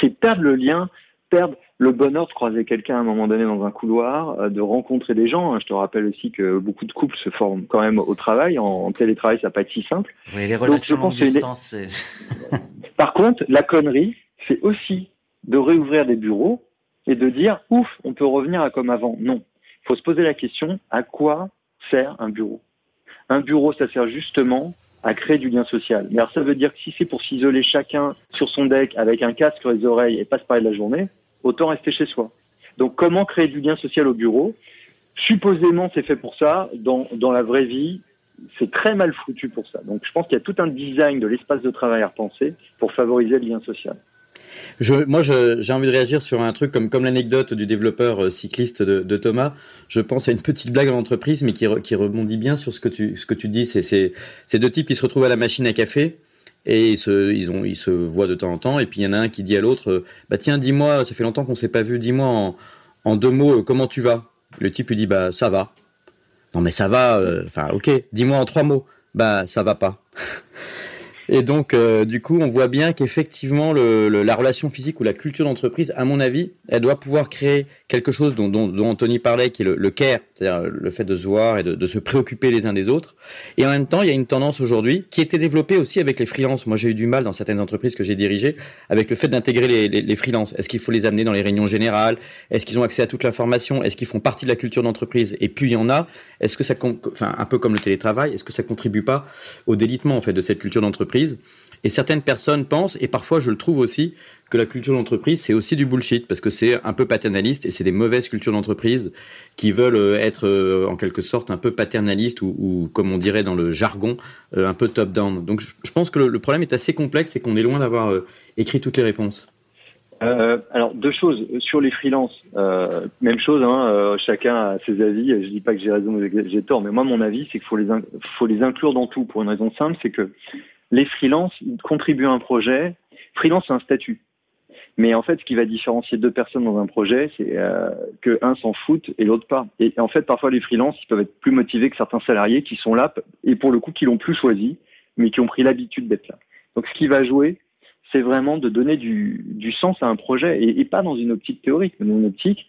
Speaker 2: c'est perdre le lien, perdre le bonheur de croiser quelqu'un à un moment donné dans un couloir, euh, de rencontrer des gens. Je te rappelle aussi que beaucoup de couples se forment quand même au travail. En, télétravail, ça va pas être si simple.
Speaker 1: Oui, les relations Donc,
Speaker 2: Par contre, la connerie, c'est aussi de réouvrir des bureaux et de dire ouf, on peut revenir à comme avant. Non. Faut se poser la question à quoi sert un bureau? Un bureau, ça sert justement à créer du lien social. Mais alors ça veut dire que si c'est pour s'isoler chacun sur son deck avec un casque sur les oreilles et pas se parler de la journée, autant rester chez soi. Donc comment créer du lien social au bureau? Supposément c'est fait pour ça. Dans, dans la vraie vie, c'est très mal foutu pour ça. Donc je pense qu'il y a tout un design de l'espace de travail à repenser pour favoriser le lien social.
Speaker 3: Moi, j'ai envie de réagir sur un truc comme, l'anecdote du développeur euh, cycliste de, Thomas. Je pense à une petite blague en entreprise, mais qui, rebondit bien sur ce que tu, dis. Ces deux types qui se retrouvent à la machine à café et ils se, voient de temps en temps. Et puis il y en a un qui dit à l'autre euh, Bah tiens, dis-moi, ça fait longtemps qu'on s'est pas vu, dis-moi en, en, deux mots, euh, comment tu vas? Le type lui dit Bah ça va. Non mais ça va, enfin ok, dis-moi en trois mots. Bah ça va pas. Et donc, euh, du coup, on voit bien qu'effectivement, le, la relation physique ou la culture d'entreprise, à mon avis, elle doit pouvoir créer quelque chose dont, dont, dont Anthony parlait, qui est le, le care, c'est-à-dire le fait de se voir et de, se préoccuper les uns des autres. Et en même temps, il y a une tendance aujourd'hui qui était développée aussi avec les freelances. Moi, j'ai eu du mal dans certaines entreprises que j'ai dirigées avec le fait d'intégrer les, les, freelances. Est-ce qu'il faut les amener dans les réunions générales? Est-ce qu'ils ont accès à toute l'information? Est-ce qu'ils font partie de la culture d'entreprise? Et plus il y en a, est-ce que ça, enfin, un peu comme le télétravail, est-ce que ça contribue pas au délitement en fait de cette culture d'entreprise? Et certaines personnes pensent, et parfois je le trouve aussi, que la culture d'entreprise c'est aussi du bullshit parce que c'est un peu paternaliste et c'est des mauvaises cultures d'entreprise qui veulent euh, être euh, en quelque sorte un peu paternalistes ou, comme on dirait dans le jargon euh, un peu top down. Donc je, pense que le, problème est assez complexe et qu'on est loin d'avoir écrit toutes les réponses.
Speaker 2: Alors deux choses sur les freelances. Même chose, hein, chacun a ses avis. Je dis pas que j'ai raison ou que j'ai tort, mais moi mon avis c'est qu'il faut les faut les inclure dans tout pour une raison simple, c'est que les freelances contribuent à un projet. Freelance c'est un statut, mais en fait ce qui va différencier deux personnes dans un projet, c'est euh, que un s'en fout et l'autre pas. Et en fait parfois les freelances ils peuvent être plus motivés que certains salariés qui sont là et pour le coup qui l'ont plus choisi, mais qui ont pris l'habitude d'être là. Donc ce qui va jouer c'est vraiment de donner du, du, sens à un projet et, et, pas dans une optique théorique, mais dans une optique.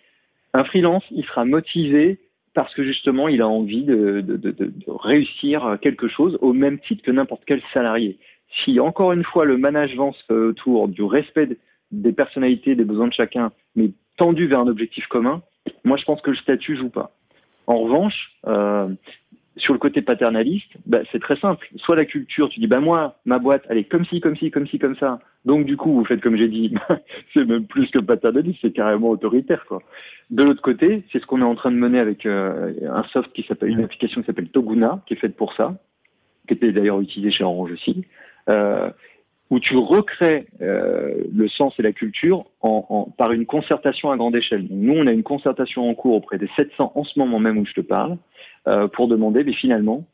Speaker 2: Un freelance, il sera motivé parce que justement, il a envie de, de, de, de réussir quelque chose au même titre que n'importe quel salarié. Si encore une fois le management se fait autour du respect des personnalités, des besoins de chacun, mais tendu vers un objectif commun, moi je pense que le statut joue pas. En revanche, euh, sur le côté paternaliste, bah, c'est très simple. Soit la culture, tu dis, bah moi, ma boîte, elle est comme ci, comme ci, comme ci, comme ça. Donc du coup, vous faites comme j'ai dit, c'est même plus que paternaliste, c'est carrément autoritaire, quoi. De l'autre côté, c'est ce qu'on est en train de mener avec euh, un soft qui s'appelle, une application qui s'appelle Toguna, qui est faite pour ça, qui était d'ailleurs utilisée chez Orange aussi, euh, où tu recrées euh, le sens et la culture en, en, par une concertation à grande échelle. Nous, on a une concertation en cours auprès des 700 en ce moment même où je te parle, euh, pour demander, mais finalement,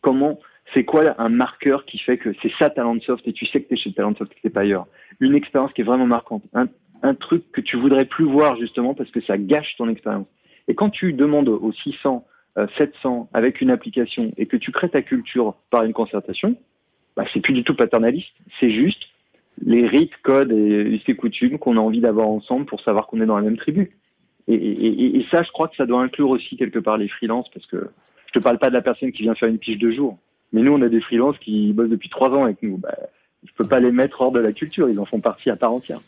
Speaker 2: comment, c'est quoi un marqueur qui fait que c'est ça Talentsoft et tu sais que tu es chez Talentsoft, que t'es pas ailleurs. Une expérience qui est vraiment marquante, un, un truc que tu voudrais plus voir justement parce que ça gâche ton expérience. Et quand tu demandes aux 600, euh, 700 avec une application et que tu crées ta culture par une concertation, bah, c'est plus du tout paternaliste, c'est juste les rites, codes et ces coutumes qu'on a envie d'avoir ensemble pour savoir qu'on est dans la même tribu. Et, ça, je crois que ça doit inclure aussi quelque part les freelances, parce que je te parle pas de la personne qui vient faire une pige de jour, mais nous, on a des freelances qui bossent depuis trois ans avec nous. Bah, je peux pas les mettre hors de la culture, ils en font partie à part entière.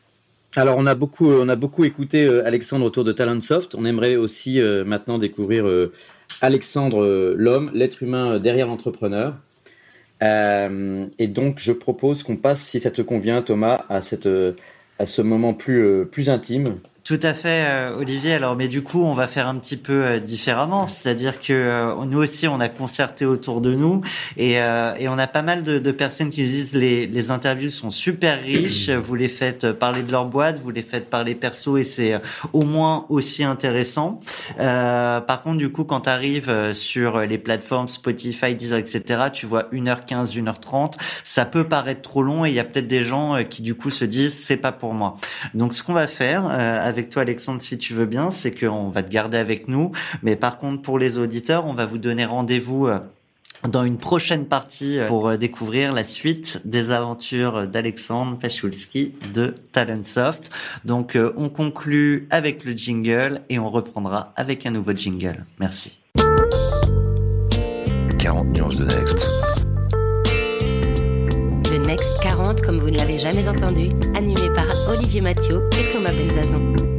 Speaker 3: Alors on a beaucoup, on a beaucoup écouté euh, Alexandre autour de Talentsoft. On aimerait aussi euh, maintenant découvrir euh, Alexandre, euh, l'homme, l'être humain derrière l'entrepreneur. Euh, et donc je propose qu'on passe, si ça te convient, Thomas, à à ce moment plus, plus intime
Speaker 1: tout à fait, euh, Olivier. Alors, mais du coup, on va faire un petit peu euh, différemment. C'est-à-dire que euh, nous aussi, on a concerté autour de nous et, et on a pas mal de, de, personnes qui disent les, les interviews sont super riches. Vous les faites parler de leur boîte, vous les faites parler perso et c'est au moins aussi intéressant. par contre, du coup, quand tu arrives sur les plateformes Spotify, Deezer, etc., tu vois 1h15, 1h30. Ça peut paraître trop long et il y a peut-être des gens qui, du coup, se disent c'est pas pour moi. Donc, ce qu'on va faire avec toi, Alexandre, si tu veux bien, c'est qu'on va te garder avec nous. Mais par contre, pour les auditeurs, on va vous donner rendez-vous euh, dans une prochaine partie euh, pour euh, découvrir la suite des aventures d'Alexandre Pachulski de Talentsoft. Donc, on conclut avec le jingle et on reprendra avec un nouveau jingle. Merci.
Speaker 5: 40 nuances de Next.
Speaker 10: The Next 40, comme vous ne l'avez jamais entendu, animé par Olivier Mathieu et Thomas Benzazon.